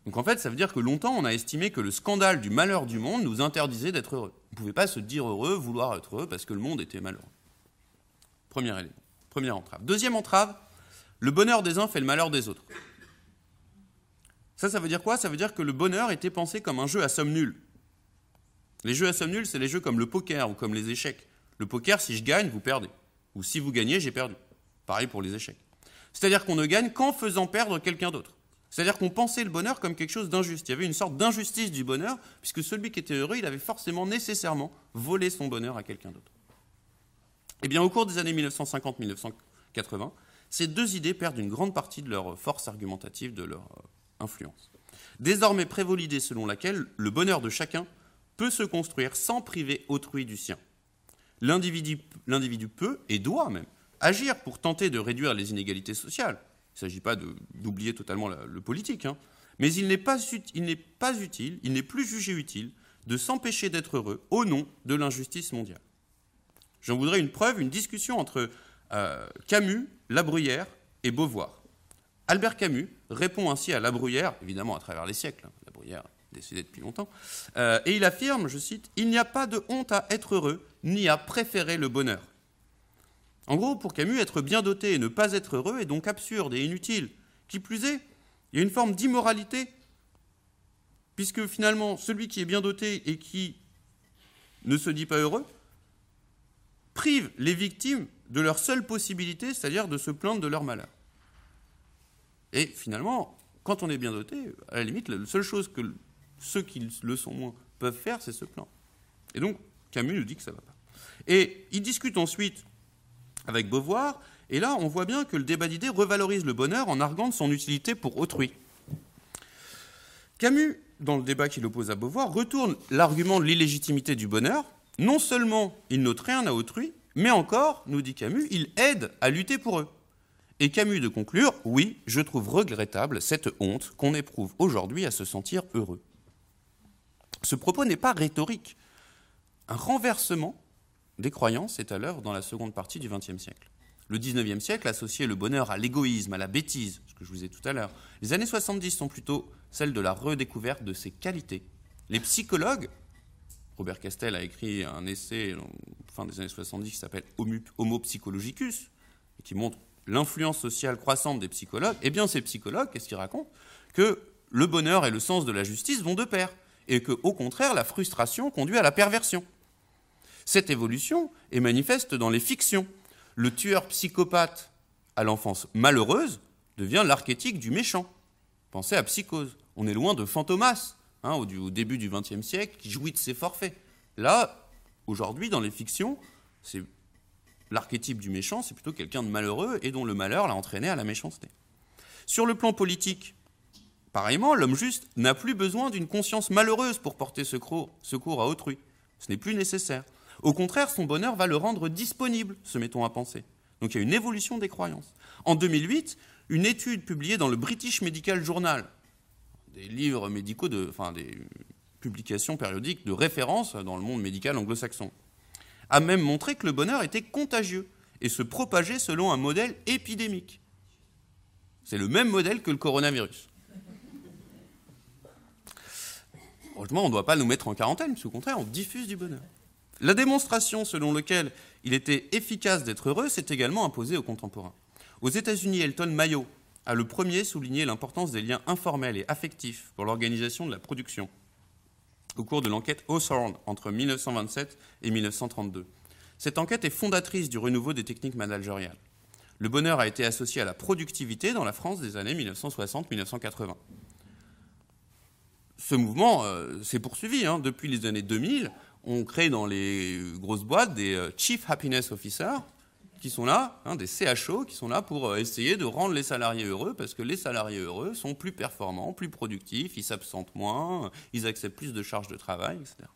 Speaker 1: Donc en fait, ça veut dire que longtemps, on a estimé que le scandale du malheur du monde nous interdisait d'être heureux. On ne pouvait pas se dire heureux, vouloir être heureux, parce que le monde était malheureux. Premier élément, première entrave. Deuxième entrave, le bonheur des uns fait le malheur des autres. Ça, ça veut dire quoi? Ça veut dire que le bonheur était pensé comme un jeu à somme nulle. Les jeux à somme nulle, c'est les jeux comme le poker ou comme les échecs. Le poker, si je gagne, vous perdez. Ou si vous gagnez, j'ai perdu. Pareil pour les échecs. C'est-à-dire qu'on ne gagne qu'en faisant perdre quelqu'un d'autre. C'est-à-dire qu'on pensait le bonheur comme quelque chose d'injuste. Il y avait une sorte d'injustice du bonheur, puisque celui qui était heureux, il avait forcément nécessairement volé son bonheur à quelqu'un d'autre. Eh bien, au cours des années 1950-1980, ces deux idées perdent une grande partie de leur force argumentative, de leur euh, influence. Désormais prévaut l'idée selon laquelle le bonheur de chacun peut se construire sans priver autrui du sien. L'individu peut, et doit même, agir pour tenter de réduire les inégalités sociales, il ne s'agit pas d'oublier totalement le politique, hein. mais il n'est pas, utile, il n'est plus jugé utile de s'empêcher d'être heureux au nom de l'injustice mondiale. J'en voudrais une preuve, une discussion entre euh, Camus, La Bruyère et Beauvoir. Albert Camus répond ainsi à La Bruyère, évidemment à travers les siècles, hein, La Bruyère depuis longtemps, euh, et il affirme, je cite, Il n'y a pas de honte à être heureux, ni à préférer le bonheur. En gros, pour Camus, être bien doté et ne pas être heureux est donc absurde et inutile. Qui plus est, il y a une forme d'immoralité, puisque finalement, celui qui est bien doté et qui ne se dit pas heureux, prive les victimes de leur seule possibilité, c'est-à-dire de se plaindre de leur malheur. Et finalement, quand on est bien doté, à la limite, la seule chose que ceux qui le sont moins peuvent faire, c'est se plaindre. Et donc, Camus nous dit que ça ne va pas. Et il discute ensuite avec Beauvoir. Et là, on voit bien que le débat d'idées revalorise le bonheur en arguant de son utilité pour autrui. Camus, dans le débat qu'il oppose à Beauvoir, retourne l'argument de l'illégitimité du bonheur. Non seulement il n'ôte rien à autrui, mais encore, nous dit Camus, il aide à lutter pour eux. Et Camus de conclure, oui, je trouve regrettable cette honte qu'on éprouve aujourd'hui à se sentir heureux. Ce propos n'est pas rhétorique. Un renversement des croyances est à l'œuvre dans la seconde partie du XXe siècle. Le XIXe siècle associait le bonheur à l'égoïsme, à la bêtise, ce que je vous ai tout à l'heure. Les années 70 sont plutôt celles de la redécouverte de ses qualités. Les psychologues, Robert Castel a écrit un essai en fin des années 70 qui s'appelle Homo Psychologicus, et qui montre l'influence sociale croissante des psychologues. Eh bien, ces psychologues, qu'est-ce qu'ils racontent? Que le bonheur et le sens de la justice vont de pair, et que, au contraire, la frustration conduit à la perversion. Cette évolution est manifeste dans les fictions. Le tueur psychopathe à l'enfance malheureuse devient l'archétype du méchant. Pensez à Psychose. On est loin de Fantomas, hein, au, début du XXe siècle, qui jouit de ses forfaits. Là, aujourd'hui, dans les fictions, c'est l'archétype du méchant, c'est plutôt quelqu'un de malheureux et dont le malheur l'a entraîné à la méchanceté. Sur le plan politique, pareillement, l'homme juste n'a plus besoin d'une conscience malheureuse pour porter secours à autrui. Ce n'est plus nécessaire. Au contraire, son bonheur va le rendre disponible, se mettons à penser. Donc il y a une évolution des croyances. En 2008, une étude publiée dans le British Medical Journal, des livres médicaux, de, enfin des publications périodiques de référence dans le monde médical anglo-saxon, a même montré que le bonheur était contagieux et se propageait selon un modèle épidémique. C'est le même modèle que le coronavirus. Heureusement, on ne doit pas nous mettre en quarantaine, parce contraire, on diffuse du bonheur. La démonstration selon laquelle il était efficace d'être heureux s'est également imposée aux contemporains. Aux États-Unis, Elton Mayo a le premier souligné l'importance des liens informels et affectifs pour l'organisation de la production au cours de l'enquête Hawthorne entre 1927 et 1932. Cette enquête est fondatrice du renouveau des techniques managériales. Le bonheur a été associé à la productivité dans la France des années 1960-1980 ce mouvement euh, s'est poursuivi. Hein. Depuis les années 2000, on crée dans les grosses boîtes des euh, Chief Happiness Officers qui sont là, hein, des CHO, qui sont là pour euh, essayer de rendre les salariés heureux, parce que les salariés heureux sont plus performants, plus productifs, ils s'absentent moins, ils acceptent plus de charges de travail, etc.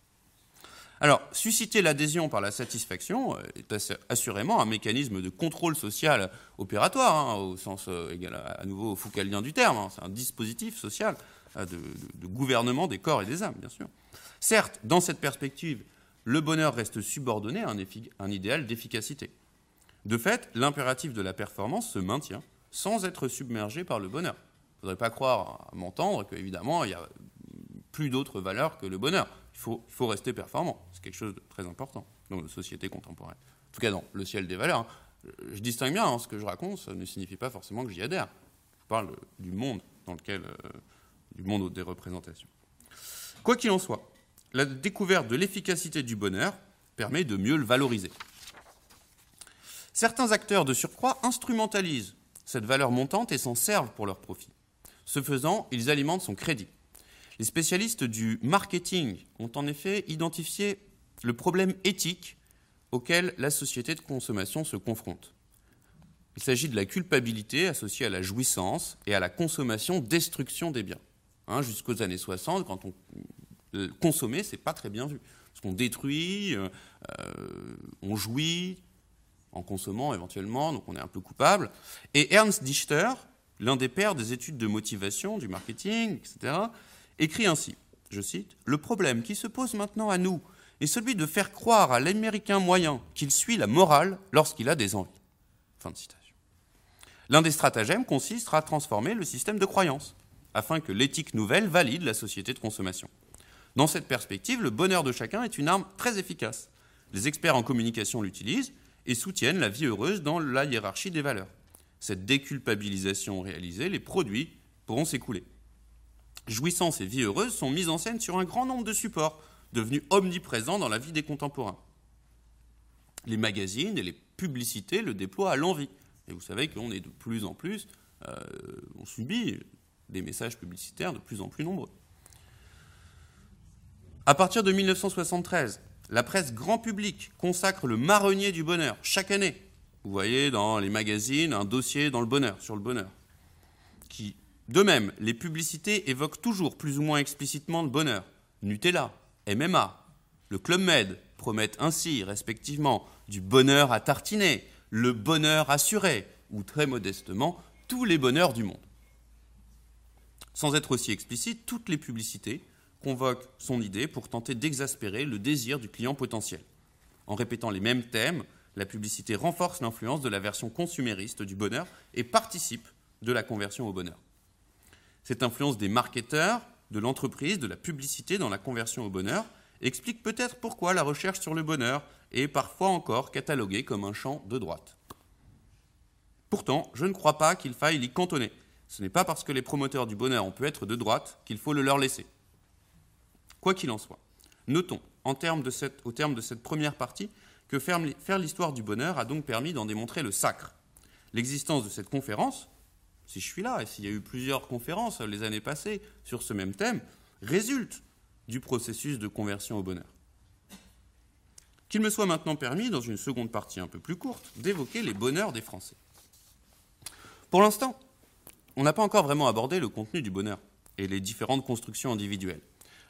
Speaker 1: Alors, susciter l'adhésion par la satisfaction euh, est assurément un mécanisme de contrôle social opératoire, hein, au sens euh, égal à, nouveau foucaldien du terme. Hein. C'est un dispositif social euh, de, gouvernement des corps et des âmes, bien sûr. Certes, dans cette perspective, le bonheur reste subordonné à un, idéal d'efficacité. De fait, l'impératif de la performance se maintient sans être submergé par le bonheur. Il ne faudrait pas croire à m'entendre qu'évidemment, il n'y a plus d'autres valeurs que le bonheur faut, faut rester performant. C'est quelque chose de très important dans nos sociétés contemporaines. En tout cas, dans le ciel des valeurs. Hein. Je distingue bien hein, ce que je raconte, ça ne signifie pas forcément que j'y adhère. Je parle du monde dans lequel, euh, du monde des représentations. Quoi qu'il en soit, la découverte de l'efficacité du bonheur permet de mieux le valoriser. Certains acteurs de surcroît instrumentalisent cette valeur montante et s'en servent pour leur profit. Ce faisant, ils alimentent son crédit. Les spécialistes du marketing ont en effet identifié le problème éthique auquel la société de consommation se confronte. Il s'agit de la culpabilité associée à la jouissance et à la consommation-destruction des biens. Hein, jusqu'aux années 60, quand on euh, consommait, c'est pas très bien vu. Parce qu'on détruit, euh, euh, on jouit en consommant éventuellement, donc on est un peu coupable. Et Ernst Dichter, l'un des pères des études de motivation, du marketing, etc., écrit ainsi, je cite, Le problème qui se pose maintenant à nous est celui de faire croire à l'Américain moyen qu'il suit la morale lorsqu'il a des envies. Fin de citation. L'un des stratagèmes consiste à transformer le système de croyance, afin que l'éthique nouvelle valide la société de consommation. Dans cette perspective, le bonheur de chacun est une arme très efficace. Les experts en communication l'utilisent et soutiennent la vie heureuse dans la hiérarchie des valeurs. Cette déculpabilisation réalisée, les produits pourront s'écouler jouissance et vie heureuse sont mises en scène sur un grand nombre de supports, devenus omniprésents dans la vie des contemporains. Les magazines et les publicités le déploient à l'envie. Et vous savez qu'on est de plus en plus, euh, on subit des messages publicitaires de plus en plus nombreux. À partir de 1973, la presse grand public consacre le marronnier du bonheur chaque année. Vous voyez dans les magazines un dossier dans le bonheur, sur le bonheur, qui de même, les publicités évoquent toujours plus ou moins explicitement le bonheur. Nutella, MMA, le Club Med promettent ainsi, respectivement, du bonheur à tartiner, le bonheur assuré, ou très modestement, tous les bonheurs du monde. Sans être aussi explicite, toutes les publicités convoquent son idée pour tenter d'exaspérer le désir du client potentiel. En répétant les mêmes thèmes, la publicité renforce l'influence de la version consumériste du bonheur et participe de la conversion au bonheur. Cette influence des marketeurs, de l'entreprise, de la publicité dans la conversion au bonheur explique peut-être pourquoi la recherche sur le bonheur est parfois encore cataloguée comme un champ de droite. Pourtant, je ne crois pas qu'il faille l'y cantonner. Ce n'est pas parce que les promoteurs du bonheur ont pu être de droite qu'il faut le leur laisser. Quoi qu'il en soit, notons, au terme de cette première partie, que faire l'histoire du bonheur a donc permis d'en démontrer le sacre. L'existence de cette conférence, si je suis là, et s'il y a eu plusieurs conférences les années passées sur ce même thème, résulte du processus de conversion au bonheur. Qu'il me soit maintenant permis, dans une seconde partie un peu plus courte, d'évoquer les bonheurs des Français. Pour l'instant, on n'a pas encore vraiment abordé le contenu du bonheur et les différentes constructions individuelles.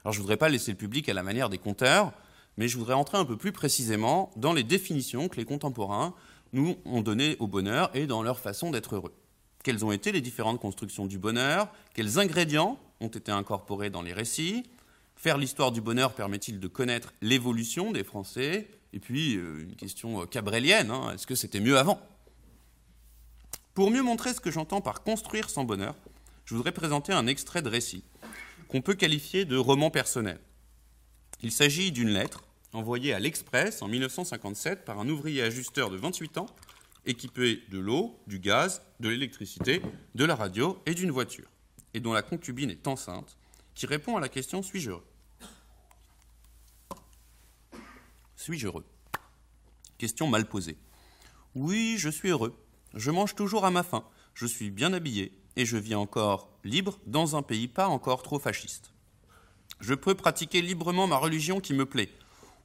Speaker 1: Alors je ne voudrais pas laisser le public à la manière des compteurs, mais je voudrais entrer un peu plus précisément dans les définitions que les contemporains nous ont données au bonheur et dans leur façon d'être heureux. Quelles ont été les différentes constructions du bonheur? Quels ingrédients ont été incorporés dans les récits? Faire l'histoire du bonheur permet-il de connaître l'évolution des Français? Et puis, euh, une question euh, cabrélienne, hein, est-ce que c'était mieux avant? Pour mieux montrer ce que j'entends par construire son bonheur, je voudrais présenter un extrait de récit qu'on peut qualifier de roman personnel. Il s'agit d'une lettre envoyée à l'Express en 1957 par un ouvrier ajusteur de 28 ans équipé de l'eau, du gaz, de l'électricité, de la radio et d'une voiture, et dont la concubine est enceinte, qui répond à la question Suis-je heureux? Suis-je heureux? Question mal posée. Oui, je suis heureux. Je mange toujours à ma faim. Je suis bien habillé et je vis encore libre dans un pays pas encore trop fasciste. Je peux pratiquer librement ma religion qui me plaît.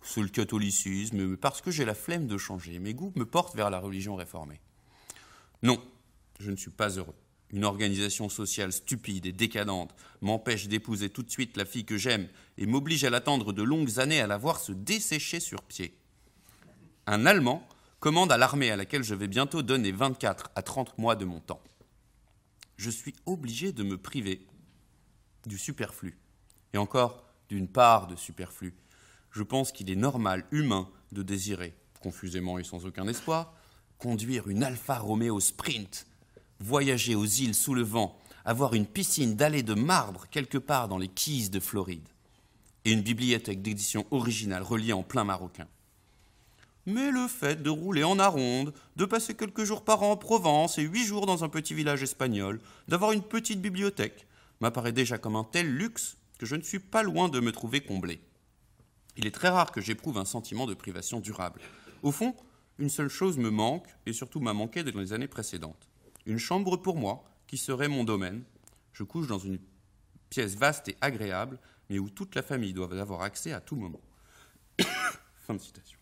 Speaker 1: c'est le catholicisme, parce que j'ai la flemme de changer. Mes goûts me portent vers la religion réformée. Non, je ne suis pas heureux. Une organisation sociale stupide et décadente m'empêche d'épouser tout de suite la fille que j'aime et m'oblige à l'attendre de longues années à la voir se dessécher sur pied. Un Allemand commande à l'armée à laquelle je vais bientôt donner 24 à 30 mois de mon temps. Je suis obligé de me priver du superflu, et encore d'une part de superflu. Je pense qu'il est normal, humain, de désirer, confusément et sans aucun espoir, conduire une Alfa Romeo Sprint voyager aux îles sous le vent, avoir une piscine d'allées de marbre quelque part dans les quilles de Floride, et une bibliothèque d'édition originale reliée en plein marocain. Mais le fait de rouler en aronde, de passer quelques jours par an en Provence et huit jours dans un petit village espagnol, d'avoir une petite bibliothèque, m'apparaît déjà comme un tel luxe que je ne suis pas loin de me trouver comblé. Il est très rare que j'éprouve un sentiment de privation durable. Au fond, une seule chose me manque, et surtout m'a manqué dans les années précédentes une chambre pour moi, qui serait mon domaine. Je couche dans une pièce vaste et agréable, mais où toute la famille doit avoir accès à tout moment. fin de citation.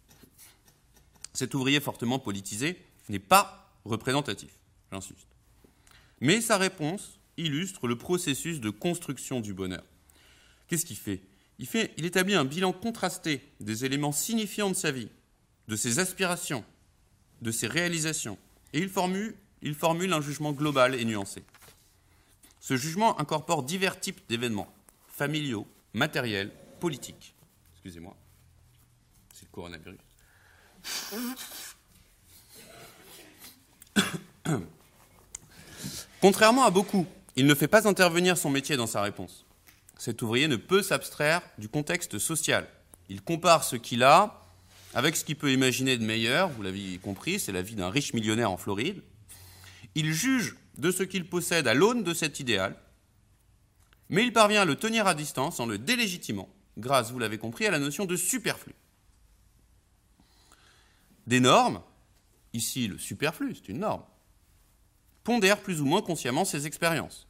Speaker 1: Cet ouvrier fortement politisé n'est pas représentatif, j'insiste. Mais sa réponse illustre le processus de construction du bonheur. Qu'est-ce qu'il fait? Il, établit un bilan contrasté des éléments signifiants de sa vie, de ses aspirations, de ses réalisations, et il formule il formule un jugement global et nuancé. Ce jugement incorpore divers types d'événements, familiaux, matériels, politiques. Excusez-moi, c'est le coronavirus. Contrairement à beaucoup, il ne fait pas intervenir son métier dans sa réponse. Cet ouvrier ne peut s'abstraire du contexte social. Il compare ce qu'il a avec ce qu'il peut imaginer de meilleur, vous l'avez compris, c'est la vie d'un riche millionnaire en Floride, il juge de ce qu'il possède à l'aune de cet idéal, mais il parvient à le tenir à distance en le délégitimant, grâce, vous l'avez compris, à la notion de superflu. Des normes, ici le superflu, c'est une norme, pondèrent plus ou moins consciemment ses expériences.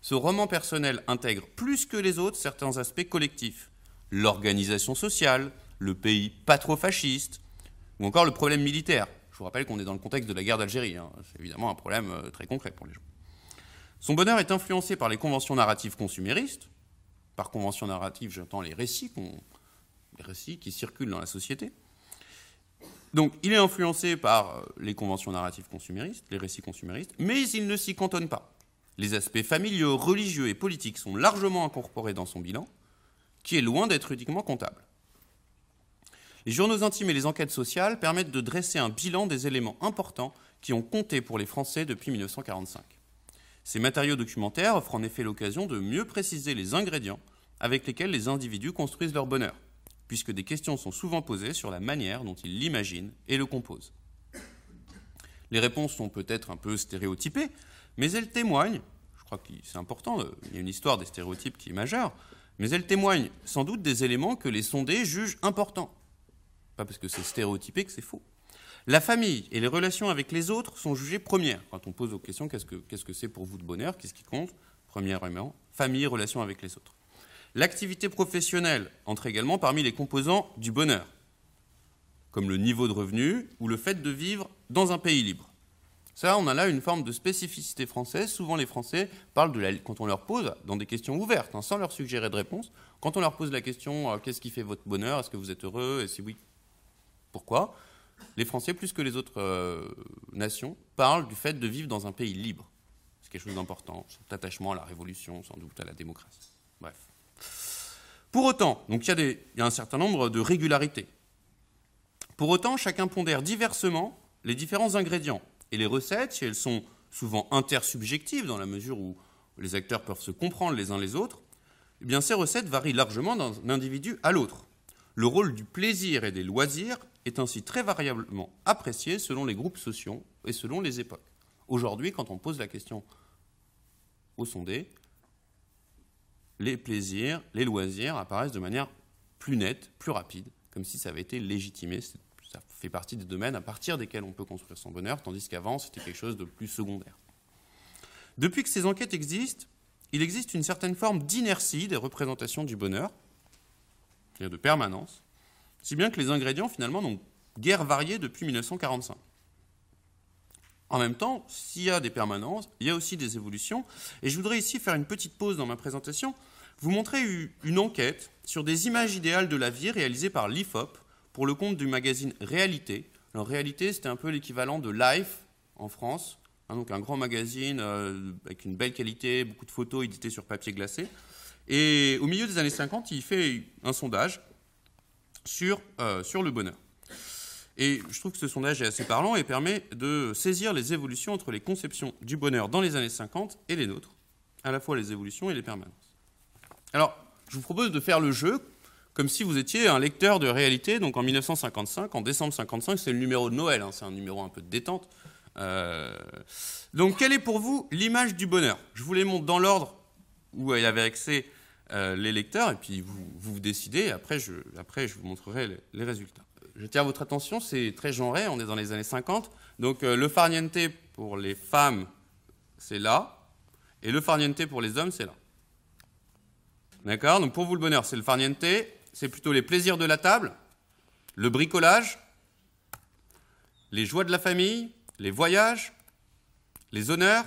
Speaker 1: Ce roman personnel intègre plus que les autres certains aspects collectifs, l'organisation sociale, le pays pas trop fasciste, ou encore le problème militaire, je vous rappelle qu'on est dans le contexte de la guerre d'Algérie. Hein. C'est évidemment un problème euh, très concret pour les gens. Son bonheur est influencé par les conventions narratives consuméristes. Par conventions narratives, j'entends les récits qui circulent dans la société. Donc, il est influencé par euh, les conventions narratives consuméristes, les récits consuméristes, mais il ne s'y cantonne pas. Les aspects familiaux, religieux et politiques sont largement incorporés dans son bilan, qui est loin d'être uniquement comptable. Les journaux intimes et les enquêtes sociales permettent de dresser un bilan des éléments importants qui ont compté pour les Français depuis 1945. Ces matériaux documentaires offrent en effet l'occasion de mieux préciser les ingrédients avec lesquels les individus construisent leur bonheur, puisque des questions sont souvent posées sur la manière dont ils l'imaginent et le composent. Les réponses sont peut-être un peu stéréotypées, mais elles témoignent, je crois que c'est important, il y a une histoire des stéréotypes qui est majeure, mais elles témoignent sans doute des éléments que les sondés jugent importants pas parce que c'est stéréotypé que c'est faux. La famille et les relations avec les autres sont jugées premières. Quand on pose aux questions qu'est-ce que c'est pour vous de bonheur, qu'est-ce qui compte? Premièrement, famille relations avec les autres. L'activité professionnelle entre également parmi les composants du bonheur, comme le niveau de revenu ou le fait de vivre dans un pays libre. Ça, on a là une forme de spécificité française. Souvent, les Français parlent de la, quand on leur pose, dans des questions ouvertes, hein, sans leur suggérer de réponse, quand on leur pose la question euh, qu'est-ce qui fait votre bonheur? Est-ce que vous êtes heureux? Et si oui, pourquoi? Les Français, plus que les autres euh, nations, parlent du fait de vivre dans un pays libre. C'est quelque chose d'important, cet attachement à la révolution, sans doute à la démocratie. Pour autant, donc il y, y, a un certain nombre de régularités. Pour autant, chacun pondère diversement les différents ingrédients. Et les recettes, si elles sont souvent intersubjectives, dans la mesure où les acteurs peuvent se comprendre les uns les autres, eh bien ces recettes varient largement d'un individu à l'autre. Le rôle du plaisir et des loisirs est ainsi très variablement apprécié selon les groupes sociaux et selon les époques. Aujourd'hui, quand on pose la question aux sondés, les plaisirs, les loisirs apparaissent de manière plus nette, plus rapide, comme si ça avait été légitimé. Ça fait partie des domaines à partir desquels on peut construire son bonheur, tandis qu'avant, c'était quelque chose de plus secondaire. Depuis que ces enquêtes existent, il existe une certaine forme d'inertie des représentations du bonheur, c'est-à-dire de permanence, Si bien que les ingrédients, finalement, n'ont guère varié depuis 1945. En même temps, s'il y a des permanences, il y a aussi des évolutions. Et je voudrais ici faire une petite pause dans ma présentation, vous montrer une enquête sur des images idéales de la vie réalisées par l'IFOP pour le compte du magazine Réalité. Alors Réalité, c'était un peu l'équivalent de Life en France, hein, donc un grand magazine euh, avec une belle qualité, beaucoup de photos éditées sur papier glacé. Et au milieu des années 50, il fait un sondage sur, euh, sur le bonheur. Et je trouve que ce sondage est assez parlant et permet de saisir les évolutions entre les conceptions du bonheur dans les années 50 et les nôtres, à la fois les évolutions et les permanences. Alors, je vous propose de faire le jeu comme si vous étiez un lecteur de réalité. Donc en 1955, en décembre 55, c'est le numéro de Noël, hein, c'est un numéro un peu de détente. Euh, donc, quelle est pour vous l'image du bonheur? Je vous les montre dans l'ordre où il y avait accès euh, les lecteurs, et puis vous, décidez, après je, après je vous montrerai les, résultats. Je tiens votre attention, c'est très genré, on est dans les années 50, donc euh, le farniente pour les femmes, c'est là, et le farniente pour les hommes, c'est là. D'accord Donc pour vous, le bonheur, c'est le farniente, c'est plutôt les plaisirs de la table, le bricolage, les joies de la famille, les voyages, les honneurs,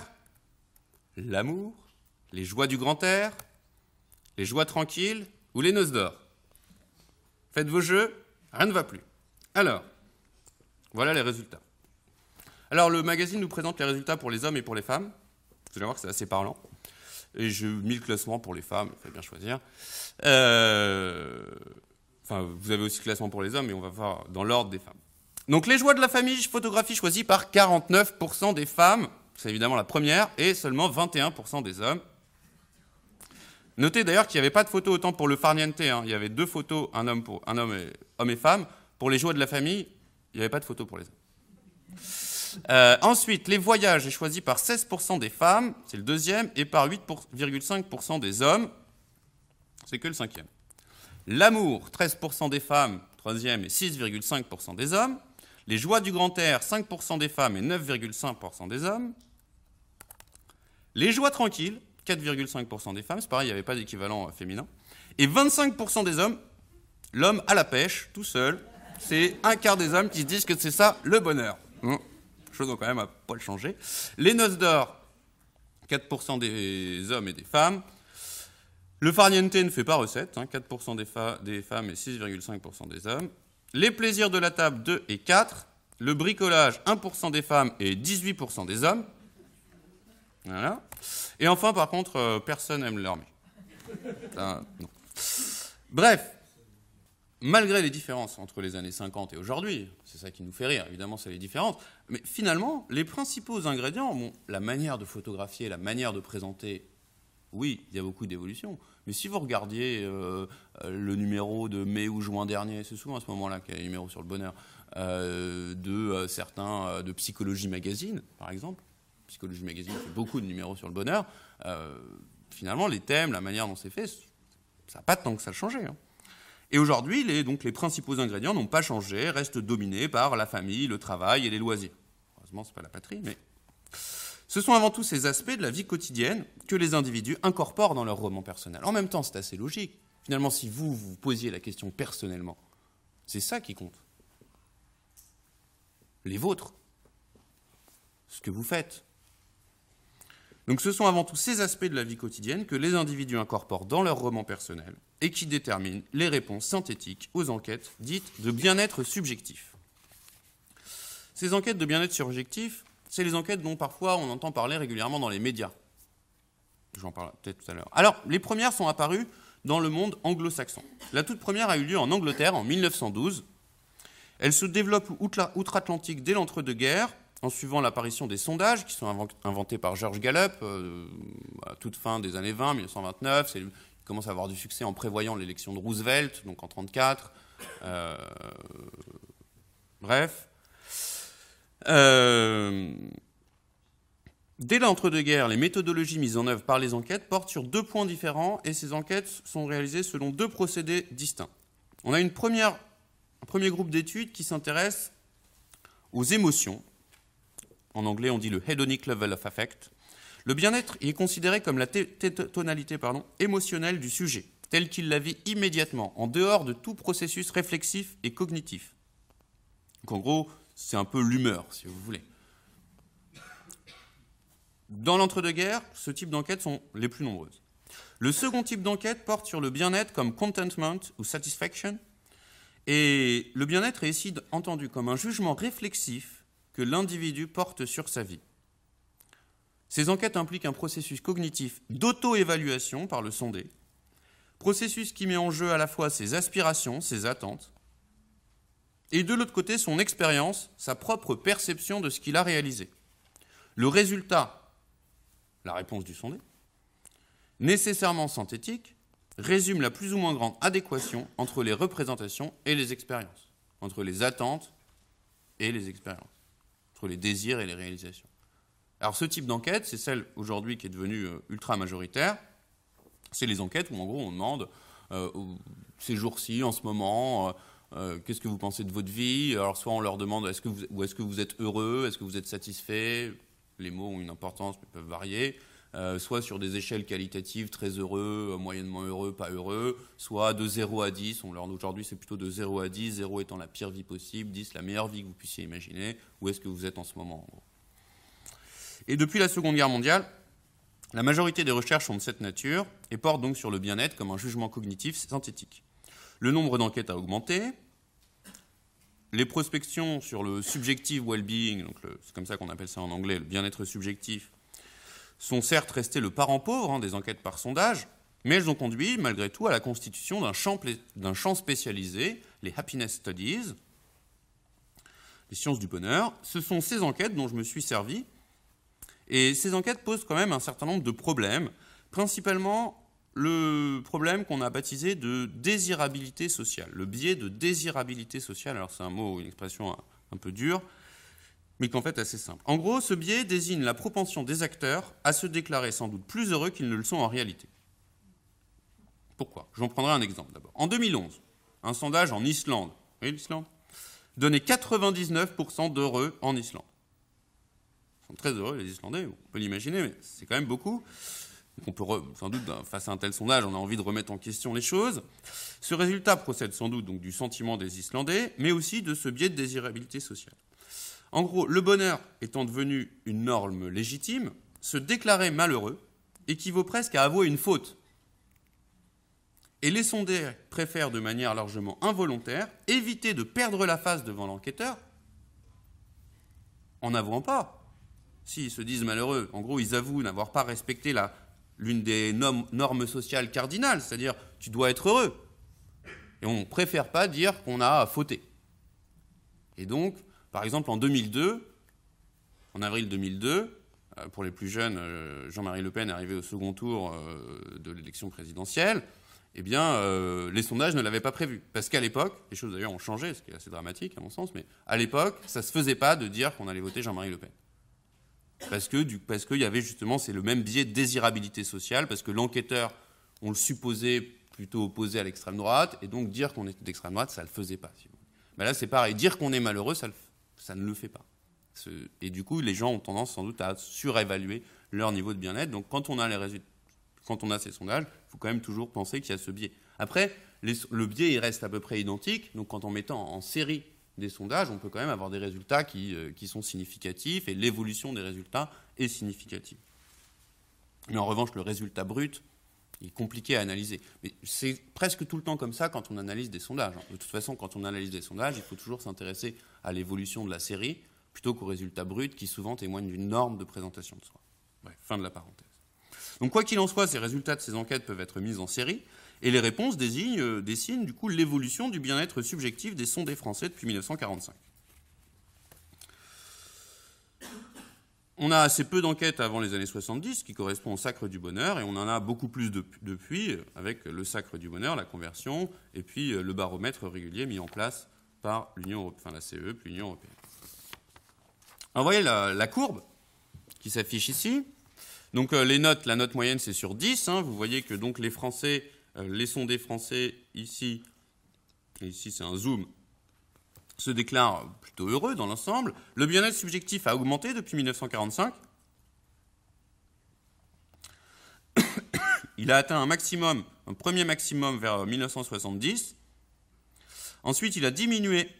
Speaker 1: l'amour, les joies du grand air, les joies tranquilles ou les noces d'or. Faites vos jeux, rien ne va plus. Alors, voilà les résultats. Alors, le magazine nous présente les résultats pour les hommes et pour les femmes. Vous allez voir que c'est assez parlant. Et j'ai mis le classement pour les femmes, il faut bien choisir. Euh, enfin, vous avez aussi le classement pour les hommes, mais on va voir dans l'ordre des femmes. Donc, les joies de la famille, photographie choisie par 49% des femmes. C'est évidemment la première, et seulement 21% des hommes. Notez d'ailleurs qu'il n'y avait pas de photo autant pour le farniente. Hein. Il y avait deux photos, un homme, pour, un homme, et, homme et femme. Pour les joies de la famille, il n'y avait pas de photo pour les hommes. Euh, ensuite, les voyages est choisi par 16% des femmes, c'est le deuxième, et par 8,5% des hommes, c'est que le cinquième. L'amour, 13% des femmes, troisième, et 6,5% des hommes. Les joies du grand air, 5% des femmes et 9,5% des hommes. Les joies tranquilles, 4,5% des femmes, c'est pareil, il n'y avait pas d'équivalent euh, féminin. Et 25% des hommes, l'homme à la pêche, tout seul, c'est un quart des hommes qui se disent que c'est ça le bonheur. Hum, chose quand même à pas le changer. Les noces d'or, 4% des hommes et des femmes. Le farniente ne fait pas recette, 4% hein, des, femmes et 6,5% des hommes. Les plaisirs de la table, 2 et 4. Le bricolage, 1% des femmes et 18% des hommes. Voilà. Et enfin, par contre, euh, personne n'aime l'armée. Bref, malgré les différences entre les années 50 et aujourd'hui, c'est ça qui nous fait rire, évidemment, c'est les différences, mais finalement, les principaux ingrédients, la manière de photographier, la manière de présenter, oui, il y a beaucoup d'évolutions, mais si vous regardiez euh, le numéro de mai ou juin dernier, c'est souvent à ce moment-là qu'il y a un numéro sur le bonheur, euh, de certains, de Psychologie Magazine, par exemple, Psychologie Magazine fait beaucoup de numéros sur le bonheur, euh, finalement, les thèmes, la manière dont c'est fait, ça n'a pas tant que ça changé. Hein. Et aujourd'hui, les, principaux ingrédients n'ont pas changé, restent dominés par la famille, le travail et les loisirs. Heureusement, ce n'est pas la patrie, mais ce sont avant tout ces aspects de la vie quotidienne que les individus incorporent dans leur roman personnel. En même temps, c'est assez logique. Finalement, si vous vous posiez la question personnellement, c'est ça qui compte. Les vôtres. Ce que vous faites. Donc ce sont avant tout ces aspects de la vie quotidienne que les individus incorporent dans leur roman personnel et qui déterminent les réponses synthétiques aux enquêtes dites de bien-être subjectif. Ces enquêtes de bien-être subjectif, c'est les enquêtes dont parfois on entend parler régulièrement dans les médias. J'en parle peut-être tout à l'heure. Alors, les premières sont apparues dans le monde anglo-saxon. La toute première a eu lieu en Angleterre en 1912. Elle se développe outre-Atlantique dès l'entre-deux-guerres en suivant l'apparition des sondages qui sont inventés par George Gallup euh, à toute fin des années 20, 1929. Il commence à avoir du succès en prévoyant l'élection de Roosevelt, donc en 1934. Euh, bref. Euh, dès l'entre-deux-guerres, les méthodologies mises en œuvre par les enquêtes portent sur deux points différents et ces enquêtes sont réalisées selon deux procédés distincts. On a une première, un premier groupe d'études qui s'intéresse aux émotions, en anglais, on dit le hedonic level of affect. Le bien-être est considéré comme la tonalité émotionnelle du sujet. tel qu'il la vit immédiatement, en dehors de tout processus réflexif et cognitif. Donc en gros, c'est un peu l'humeur, si vous voulez. Dans l'entre-deux-guerres, ce type d'enquêtes sont les plus nombreuses. Le second type d'enquête porte sur le bien-être comme contentment ou satisfaction. Et le bien-être est ici entendu comme un jugement réflexif que l'individu porte sur sa vie. Ces enquêtes impliquent un processus cognitif d'auto-évaluation par le sondé, processus qui met en jeu à la fois ses aspirations, ses attentes, et de l'autre côté son expérience, sa propre perception de ce qu'il a réalisé. Le résultat, la réponse du sondé, nécessairement synthétique, résume la plus ou moins grande adéquation entre les représentations et les expériences, entre les attentes et les expériences, entre les désirs et les réalisations. Alors ce type d'enquête, c'est celle aujourd'hui qui est devenue euh, ultra majoritaire, c'est les enquêtes où en gros on demande euh, ces jours-ci, en ce moment, euh, qu'est-ce que vous pensez de votre vie? Alors soit on leur demande est-ce que vous, est-ce que vous êtes heureux, est-ce que vous êtes satisfait? Les mots ont une importance mais peuvent varier. Euh, soit sur des échelles qualitatives, très heureux, euh, moyennement heureux, pas heureux, soit de 0 à 10. Aujourd'hui, c'est plutôt de 0 à 10, 0 étant la pire vie possible, 10 la meilleure vie que vous puissiez imaginer. Où est-ce que vous êtes en ce moment Et depuis la Seconde Guerre mondiale, la majorité des recherches sont de cette nature et portent donc sur le bien-être comme un jugement cognitif synthétique. Le nombre d'enquêtes a augmenté. Les prospections sur le subjective well-being, c'est comme ça qu'on appelle ça en anglais, le bien-être subjectif, sont certes restées le parent pauvre hein, des enquêtes par sondage, mais elles ont conduit malgré tout à la constitution d'un champ, champ, spécialisé, les Happiness Studies, les sciences du bonheur. Ce sont ces enquêtes dont je me suis servi, et ces enquêtes posent quand même un certain nombre de problèmes, principalement le problème qu'on a baptisé de désirabilité sociale, le biais de désirabilité sociale. Alors c'est un mot, une expression un peu dure, mais qu'en fait assez simple. En gros, ce biais désigne la propension des acteurs à se déclarer sans doute plus heureux qu'ils ne le sont en réalité. Pourquoi? J'en prendrai un exemple d'abord. En 2011, un sondage en Islande, voyez l'Islande? Donnait 99% d'heureux en Islande. Ils sont très heureux, les Islandais, on peut l'imaginer, mais c'est quand même beaucoup. on peut, sans doute, face à un tel sondage, on a envie de remettre en question les choses. Ce résultat procède sans doute donc du sentiment des Islandais, mais aussi de ce biais de désirabilité sociale. En gros, le bonheur étant devenu une norme légitime, se déclarer malheureux équivaut presque à avouer une faute. Et les sondés préfèrent de manière largement involontaire éviter de perdre la face devant l'enquêteur en n'avouant pas. S'ils se disent malheureux, en gros, ils avouent n'avoir pas respecté l'une des normes sociales cardinales, c'est-à-dire tu dois être heureux. Et on ne préfère pas dire qu'on a fauté. Et donc, par exemple, en 2002, en avril 2002, euh, pour les plus jeunes, euh, Jean-Marie Le Pen est arrivé au second tour euh, de l'élection présidentielle. Eh bien, les sondages ne l'avaient pas prévu. Parce qu'à l'époque, les choses d'ailleurs ont changé, ce qui est assez dramatique à mon sens, mais à l'époque, ça ne se faisait pas de dire qu'on allait voter Jean-Marie Le Pen. Parce que parce qu'il y avait justement, c'est le même biais de désirabilité sociale, parce que l'enquêteur, on le supposait plutôt opposé à l'extrême droite, et donc dire qu'on était d'extrême droite, ça ne le faisait pas. Mais là, c'est pareil, dire qu'on est malheureux, ça le fait ça ne le fait pas. Et du coup, les gens ont tendance sans doute à surévaluer leur niveau de bien-être. Donc quand on a les résultats, quand on a ces sondages, il faut quand même toujours penser qu'il y a ce biais. Après, le biais il reste à peu près identique. Donc quand on met en série des sondages, on peut quand même avoir des résultats qui, euh, qui sont significatifs et l'évolution des résultats est significative. Mais en revanche, le résultat brut, il est compliqué à analyser. Mais c'est presque tout le temps comme ça quand on analyse des sondages. De toute façon, quand on analyse des sondages, il faut toujours s'intéresser à l'évolution de la série plutôt qu'aux résultats bruts qui souvent témoignent d'une norme de présentation de soi. fin de la parenthèse. Donc quoi qu'il en soit, ces résultats de ces enquêtes peuvent être mis en série et les réponses désignent, euh, dessinent du coup l'évolution du bien-être subjectif des sondés français depuis 1945. On a assez peu d'enquêtes avant les années 70, qui correspond au sacre du bonheur, et on en a beaucoup plus depuis, avec le sacre du bonheur, la conversion, et puis euh, le baromètre régulier mis en place par l'Union enfin la CE, puis l'Union européenne. Alors, vous voyez la, courbe qui s'affiche ici. Donc euh, les notes, la note moyenne c'est sur 10. Hein. Vous voyez que donc les Français, euh, les sondés français ici, ici c'est un zoom, se déclare plutôt heureux dans l'ensemble. Le bien-être subjectif a augmenté depuis 1945. Il a atteint un maximum, un premier maximum vers 1970. Ensuite, il a diminué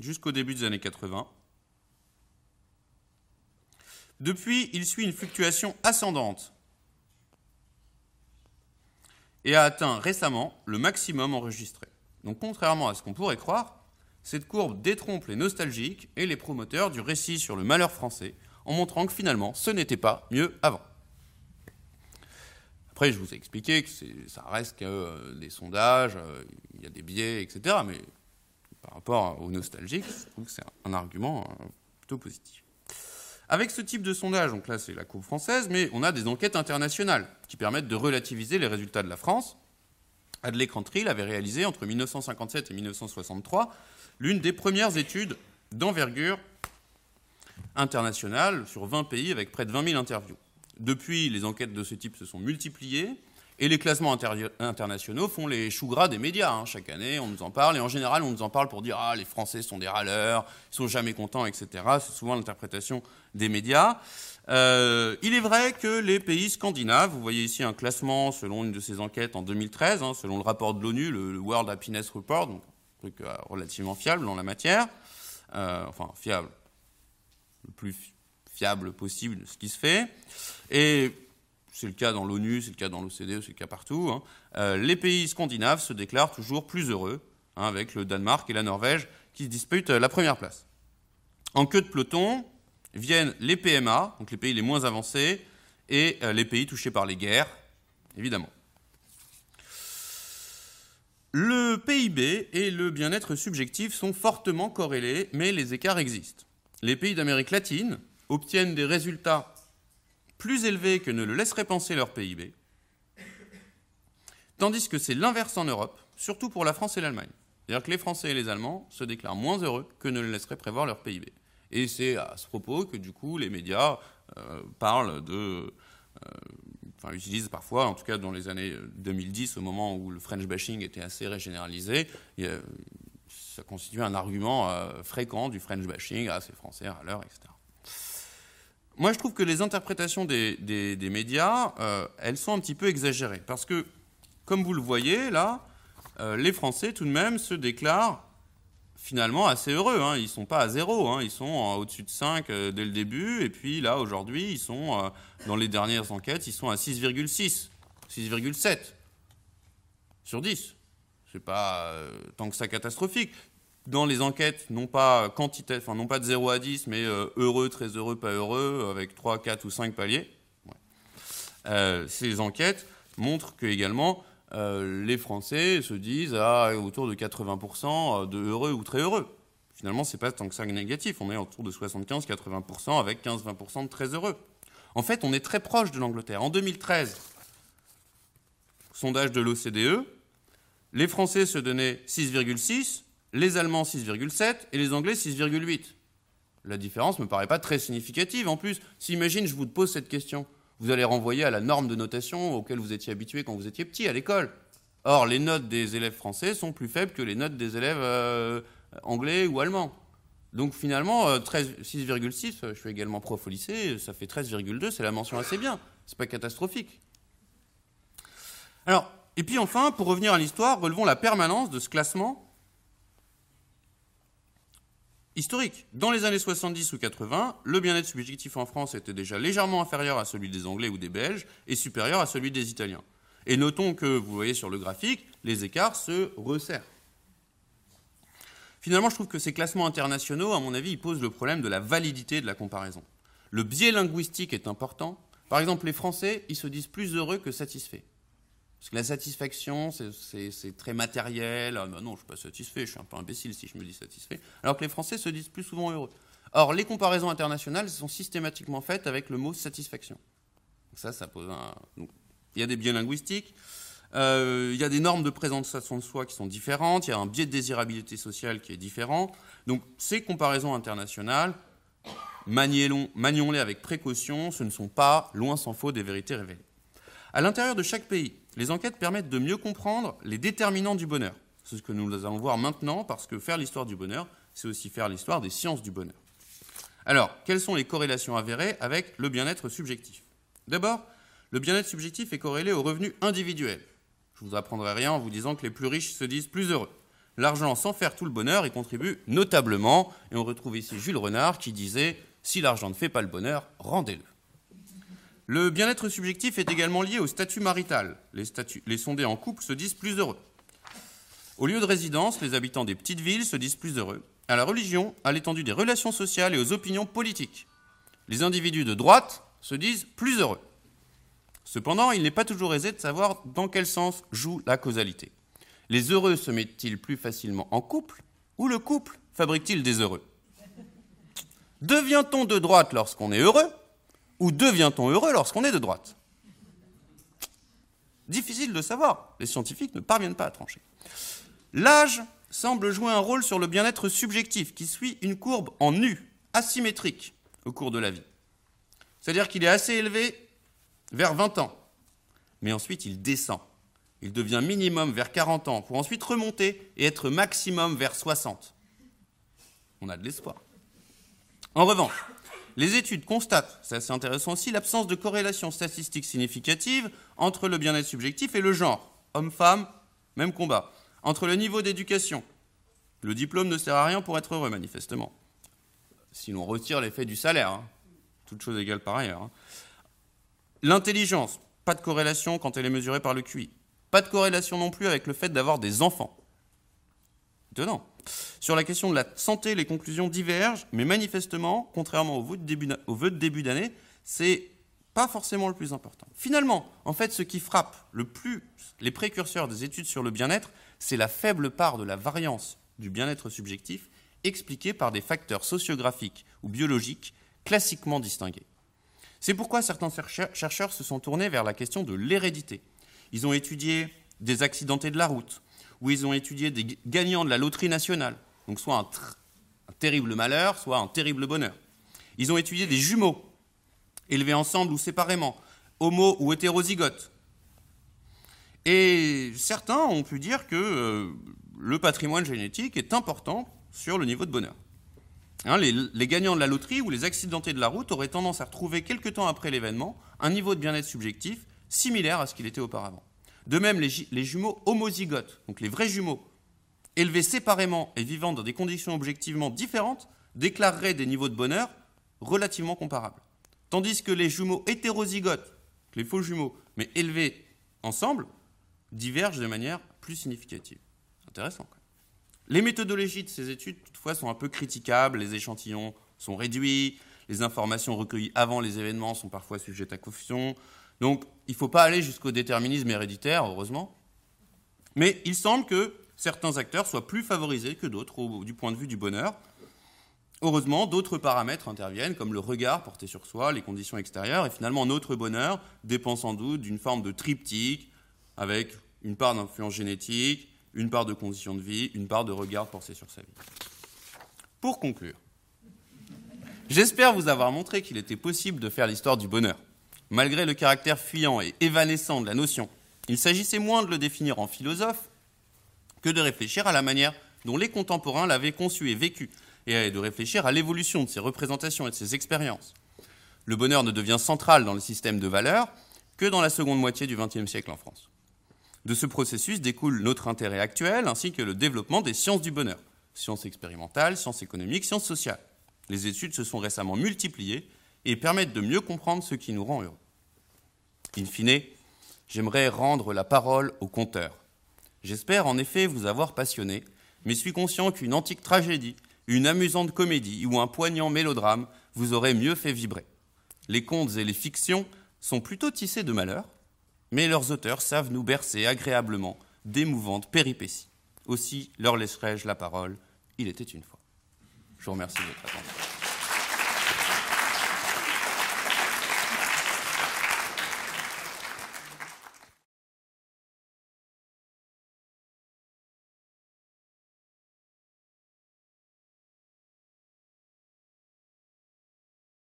Speaker 1: jusqu'au début des années 80. Depuis, il suit une fluctuation ascendante et a atteint récemment le maximum enregistré. Donc contrairement à ce qu'on pourrait croire, cette courbe détrompe les nostalgiques et les promoteurs du récit sur le malheur français en montrant que finalement ce n'était pas mieux avant. Après, je vous ai expliqué que ça reste que euh, des sondages, euh, il y a des biais, etc. Mais par rapport aux nostalgiques, je trouve que c'est un argument euh, plutôt positif. Avec ce type de sondage, donc là c'est la courbe française, mais on a des enquêtes internationales qui permettent de relativiser les résultats de la France. Adlai Cantrill avait réalisé entre 1957 et 1963 l'une des premières études d'envergure internationale sur 20 pays avec près de 20 000 interviews. Depuis, les enquêtes de ce type se sont multipliées et les classements internationaux font les choux gras des médias. Hein. Chaque année, on nous en parle et en général, on nous en parle pour dire ah les Français sont des râleurs, ils sont jamais contents, etc. C'est souvent l'interprétation des médias. Euh, il est vrai que les pays scandinaves, vous voyez ici un classement selon une de ces enquêtes en 2013, hein, selon le rapport de l'ONU, le, World Happiness Report, donc truc euh, relativement fiable en la matière, euh, enfin fiable, le plus fiable possible ce qui se fait. Et c'est le cas dans l'ONU, c'est le cas dans l'OCDE, c'est le cas partout. Hein. les pays scandinaves se déclarent toujours plus heureux, hein, avec le Danemark et la Norvège qui se disputent la première place. En queue de peloton, viennent les PMA, donc les pays les moins avancés, et euh, les pays touchés par les guerres, évidemment. Le PIB et le bien-être subjectif sont fortement corrélés, mais les écarts existent. Les pays d'Amérique latine obtiennent des résultats plus élevés que ne le laisserait penser leur PIB, tandis que c'est l'inverse en Europe, surtout pour la France et l'Allemagne. C'est-à-dire que les Français et les Allemands se déclarent moins heureux que ne le laisserait prévoir leur PIB. Et c'est à ce propos que du coup les médias euh, parlent de, euh, enfin utilisent parfois, en tout cas dans les années 2010, au moment où le French bashing était assez généralisé, ça constitue un argument euh, fréquent du French bashing, ah c'est français, à l'heure, etc. Moi, je trouve que les interprétations des, des médias, elles sont un petit peu exagérées. Parce que, comme vous le voyez là, les Français, tout de même, se déclarent finalement assez heureux. Hein. Ils ne sont pas à zéro, hein. ils sont au-dessus de 5 euh, dès le début, et puis là, aujourd'hui, ils sont, euh, dans les dernières enquêtes, ils sont à 6,6, 6,7 sur 10. C'est pas euh, tant que ça catastrophique. Dans les enquêtes, non pas, quantité, enfin, non pas de 0 à 10, mais heureux, très heureux, pas heureux, avec 3, 4 ou 5 paliers, ces enquêtes montrent que également euh, les Français se disent à autour de 80% de heureux ou très heureux. Finalement, c'est pas tant que ça négatif. On est autour de 75-80% avec 15-20% de très heureux. En fait, on est très proche de l'Angleterre. En 2013, sondage de l'OCDE, les Français se donnaient 6,6, les Allemands 6,7 et les Anglais 6,8. La différence ne me paraît pas très significative. En plus, si imagine, je vous pose cette question vous allez renvoyer à la norme de notation auquel vous étiez habitué quand vous étiez petit à l'école. Or, les notes des élèves français sont plus faibles que les notes des élèves euh, anglais ou allemands. Donc finalement, 6,6, euh, euh, je suis également prof au lycée, ça fait 13,2, c'est la mention assez bien. C'est pas catastrophique. Alors, et puis enfin, pour revenir à l'histoire, relevons la permanence de ce classement historique. Dans les années 70 ou 80, le bien-être subjectif en France était déjà légèrement inférieur à celui des Anglais ou des Belges et supérieur à celui des Italiens. Et notons que, vous voyez sur le graphique, les écarts se resserrent. Finalement, je trouve que ces classements internationaux, à mon avis, ils posent le problème de la validité de la comparaison. Le biais linguistique est important. Par exemple, les Français, ils se disent plus heureux que satisfaits. Parce que la satisfaction, c'est très matériel. Ah, bah non, je ne suis pas satisfait, je suis un peu imbécile si je me dis satisfait. Alors que les Français se disent plus souvent heureux. Or, les comparaisons internationales sont systématiquement faites avec le mot satisfaction. Ça, ça pose un. il y a des biais linguistiques. Euh, il y a des normes de présentation de soi qui sont différentes. Il y a un biais de désirabilité sociale qui est différent. Donc, ces comparaisons internationales, manions-les avec précaution. Ce ne sont pas, loin s'en faut, des vérités révélées. À l'intérieur de chaque pays, les enquêtes permettent de mieux comprendre les déterminants du bonheur. C'est ce que nous allons voir maintenant, parce que faire l'histoire du bonheur, c'est aussi faire l'histoire des sciences du bonheur. Alors, quelles sont les corrélations avérées avec le bien-être subjectif? D'abord, le bien-être subjectif est corrélé au revenu individuel. Je ne vous apprendrai rien en vous disant que les plus riches se disent plus heureux. L'argent, sans faire tout le bonheur, y contribue notablement. Et on retrouve ici Jules Renard qui disait Si l'argent ne fait pas le bonheur, rendez-le. Le bien-être subjectif est également lié au statut marital. Les, sondés en couple se disent plus heureux. Au lieu de résidence, les habitants des petites villes se disent plus heureux. À la religion, à l'étendue des relations sociales et aux opinions politiques. Les individus de droite se disent plus heureux. Cependant, il n'est pas toujours aisé de savoir dans quel sens joue la causalité. Les heureux se mettent-ils plus facilement en couple ou le couple fabrique-t-il des heureux? Devient-on de droite lorsqu'on est heureux? Ou devient-on heureux lorsqu'on est de droite? Difficile de savoir, les scientifiques ne parviennent pas à trancher. L'âge semble jouer un rôle sur le bien-être subjectif qui suit une courbe en nu, asymétrique, au cours de la vie. C'est-à-dire qu'il est assez élevé vers 20 ans, mais ensuite il descend. Il devient minimum vers 40 ans, pour ensuite remonter et être maximum vers 60. On a de l'espoir. En revanche, les études constatent, c'est assez intéressant aussi, l'absence de corrélation statistique significative entre le bien-être subjectif et le genre. Homme-femme, même combat. Entre le niveau d'éducation. Le diplôme ne sert à rien pour être heureux, manifestement. Si l'on retire l'effet du salaire, hein. toute chose égale par ailleurs. Hein. L'intelligence, pas de corrélation quand elle est mesurée par le QI. Pas de corrélation non plus avec le fait d'avoir des enfants. Étonnant. Sur la question de la santé, les conclusions divergent, mais manifestement, contrairement au vœu de début d'année, c'est pas forcément le plus important. Finalement, en fait, ce qui frappe le plus les précurseurs des études sur le bien-être, c'est la faible part de la variance du bien-être subjectif expliquée par des facteurs sociographiques ou biologiques classiquement distingués. C'est pourquoi certains chercheurs se sont tournés vers la question de l'hérédité. Ils ont étudié des accidentés de la route, ou ils ont étudié des gagnants de la loterie nationale, donc soit un, terrible malheur, soit un terrible bonheur. Ils ont étudié des jumeaux, élevés ensemble ou séparément, homo ou hétérozygotes. Et certains ont pu dire que euh, le patrimoine génétique est important sur le niveau de bonheur. Hein, les, gagnants de la loterie ou les accidentés de la route auraient tendance à retrouver quelque temps après l'événement un niveau de bien-être subjectif similaire à ce qu'il était auparavant. De même, les, jumeaux homozygotes, donc les vrais jumeaux, élevés séparément et vivant dans des conditions objectivement différentes, déclareraient des niveaux de bonheur relativement comparables. Tandis que les jumeaux hétérozygotes, les faux jumeaux, mais élevés ensemble, divergent de manière plus significative. Intéressant. Les méthodologies de ces études, toutefois, sont un peu critiquables. Les échantillons sont réduits, les informations recueillies avant les événements sont parfois sujettes à confusion. Donc, il ne faut pas aller jusqu'au déterminisme héréditaire, heureusement. Mais il semble que certains acteurs soient plus favorisés que d'autres du point de vue du bonheur. Heureusement, d'autres paramètres interviennent, comme le regard porté sur soi, les conditions extérieures, et finalement notre bonheur dépend sans doute d'une forme de triptyque, avec une part d'influence génétique, une part de conditions de vie, une part de regard porté sur sa vie. Pour conclure, j'espère vous avoir montré qu'il était possible de faire l'histoire du bonheur. Malgré le caractère fuyant et évanescent de la notion, il s'agissait moins de le définir en philosophe que de réfléchir à la manière dont les contemporains l'avaient conçu et vécu, et de réfléchir à l'évolution de ses représentations et de ses expériences. Le bonheur ne devient central dans le système de valeurs que dans la seconde moitié du XXe siècle en France. De ce processus découle notre intérêt actuel ainsi que le développement des sciences du bonheur, sciences expérimentales, sciences économiques, sciences sociales. Les études se sont récemment multipliées et permettent de mieux comprendre ce qui nous rend heureux. In fine, j'aimerais rendre la parole au conteur. J'espère en effet vous avoir passionné, mais suis conscient qu'une antique tragédie, une amusante comédie ou un poignant mélodrame vous aurait mieux fait vibrer. Les contes et les fictions sont plutôt tissés de malheur, mais leurs auteurs savent nous bercer agréablement d'émouvantes péripéties. Aussi leur laisserai-je la parole. Il était une fois. Je vous remercie de votre attention.